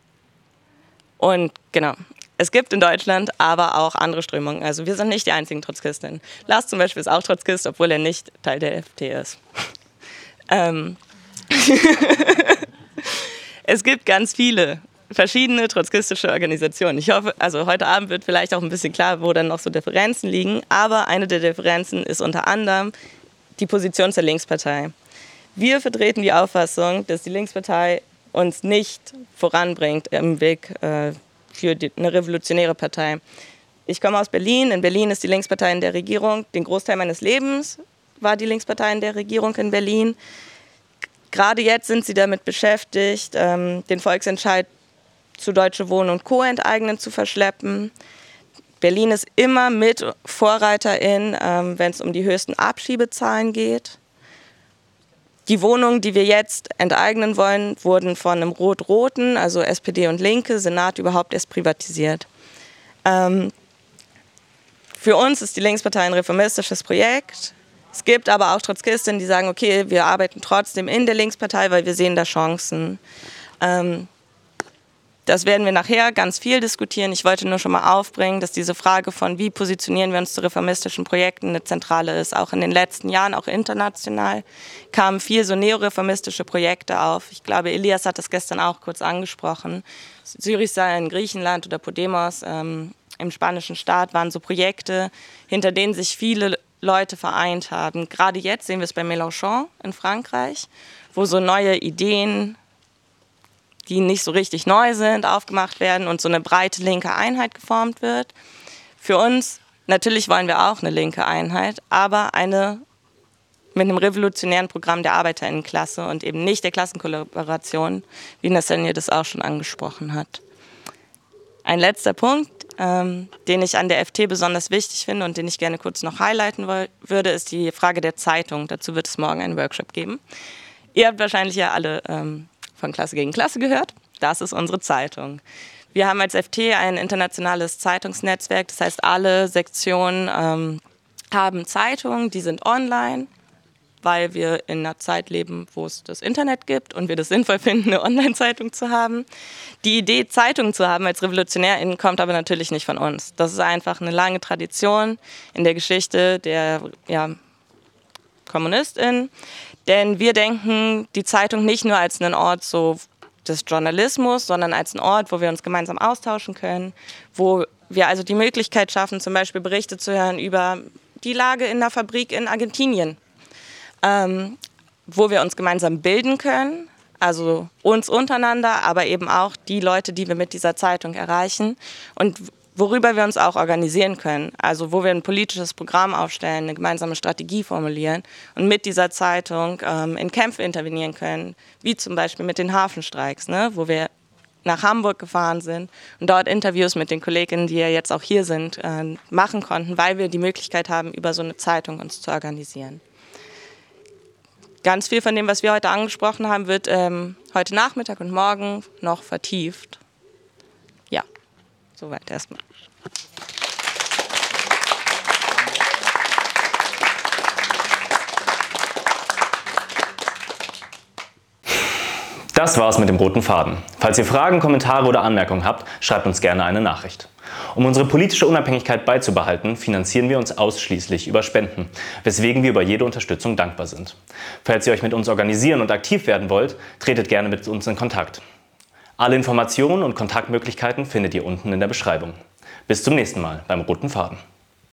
Und genau, es gibt in Deutschland aber auch andere Strömungen. Also wir sind nicht die einzigen Trotzkisten. Lars zum Beispiel ist auch Trotzkist, obwohl er nicht Teil der FT ist. ähm es gibt ganz viele verschiedene trotzkistische Organisationen. Ich hoffe, also heute Abend wird vielleicht auch ein bisschen klar, wo dann noch so Differenzen liegen. Aber eine der Differenzen ist unter anderem die Position zur Linkspartei. Wir vertreten die Auffassung, dass die Linkspartei uns nicht voranbringt im Weg äh, für die, eine revolutionäre Partei. Ich komme aus Berlin. In Berlin ist die Linkspartei in der Regierung. Den Großteil meines Lebens war die Linkspartei in der Regierung in Berlin. Gerade jetzt sind sie damit beschäftigt, ähm, den Volksentscheid zu Deutsche Wohnen und Co. enteignen zu verschleppen. Berlin ist immer mit Vorreiterin, ähm, wenn es um die höchsten Abschiebezahlen geht. Die Wohnungen, die wir jetzt enteignen wollen, wurden von einem Rot-Roten, also SPD und Linke, Senat überhaupt erst privatisiert. Ähm, für uns ist die Linkspartei ein reformistisches Projekt. Es gibt aber auch Trotzkisten, die sagen, okay, wir arbeiten trotzdem in der Linkspartei, weil wir sehen da Chancen. Ähm, das werden wir nachher ganz viel diskutieren. Ich wollte nur schon mal aufbringen, dass diese Frage von, wie positionieren wir uns zu reformistischen Projekten, eine zentrale ist. Auch in den letzten Jahren, auch international, kamen viel so neoreformistische Projekte auf. Ich glaube, Elias hat das gestern auch kurz angesprochen. Syriza in Griechenland oder Podemos ähm, im spanischen Staat waren so Projekte, hinter denen sich viele Leute vereint haben. Gerade jetzt sehen wir es bei Mélenchon in Frankreich, wo so neue Ideen die nicht so richtig neu sind, aufgemacht werden und so eine breite linke Einheit geformt wird. Für uns, natürlich wollen wir auch eine linke Einheit, aber eine mit einem revolutionären Programm der Arbeiterinnenklasse und eben nicht der Klassenkollaboration, wie Nathaniel das auch schon angesprochen hat. Ein letzter Punkt, ähm, den ich an der FT besonders wichtig finde und den ich gerne kurz noch highlighten würde, ist die Frage der Zeitung. Dazu wird es morgen einen Workshop geben. Ihr habt wahrscheinlich ja alle ähm, von Klasse gegen Klasse gehört. Das ist unsere Zeitung. Wir haben als FT ein internationales Zeitungsnetzwerk, das heißt, alle Sektionen ähm, haben Zeitungen, die sind online, weil wir in einer Zeit leben, wo es das Internet gibt und wir das sinnvoll finden, eine Online-Zeitung zu haben. Die Idee, Zeitungen zu haben als RevolutionärInnen, kommt aber natürlich nicht von uns. Das ist einfach eine lange Tradition in der Geschichte der ja, KommunistInnen. Denn wir denken die Zeitung nicht nur als einen Ort so des Journalismus, sondern als einen Ort, wo wir uns gemeinsam austauschen können, wo wir also die Möglichkeit schaffen, zum Beispiel Berichte zu hören über die Lage in der Fabrik in Argentinien. Ähm, wo wir uns gemeinsam bilden können, also uns untereinander, aber eben auch die Leute, die wir mit dieser Zeitung erreichen und worüber wir uns auch organisieren können. Also wo wir ein politisches Programm aufstellen, eine gemeinsame Strategie formulieren und mit dieser Zeitung ähm, in Kämpfe intervenieren können, wie zum Beispiel mit den Hafenstreiks, ne, wo wir nach Hamburg gefahren sind und dort Interviews mit den Kolleginnen, die ja jetzt auch hier sind, äh, machen konnten, weil wir die Möglichkeit haben, über so eine Zeitung uns zu organisieren. Ganz viel von dem, was wir heute angesprochen haben, wird ähm, heute Nachmittag und morgen noch vertieft. Soweit erstmal. Das war's mit dem roten Faden. Falls ihr Fragen, Kommentare oder Anmerkungen habt, schreibt uns gerne eine Nachricht. Um unsere politische Unabhängigkeit beizubehalten, finanzieren wir uns ausschließlich über Spenden, weswegen wir über jede Unterstützung dankbar sind. Falls ihr euch mit uns organisieren und aktiv werden wollt, tretet gerne mit uns in Kontakt. Alle Informationen und Kontaktmöglichkeiten findet ihr unten in der Beschreibung. Bis zum nächsten Mal beim Roten Faden.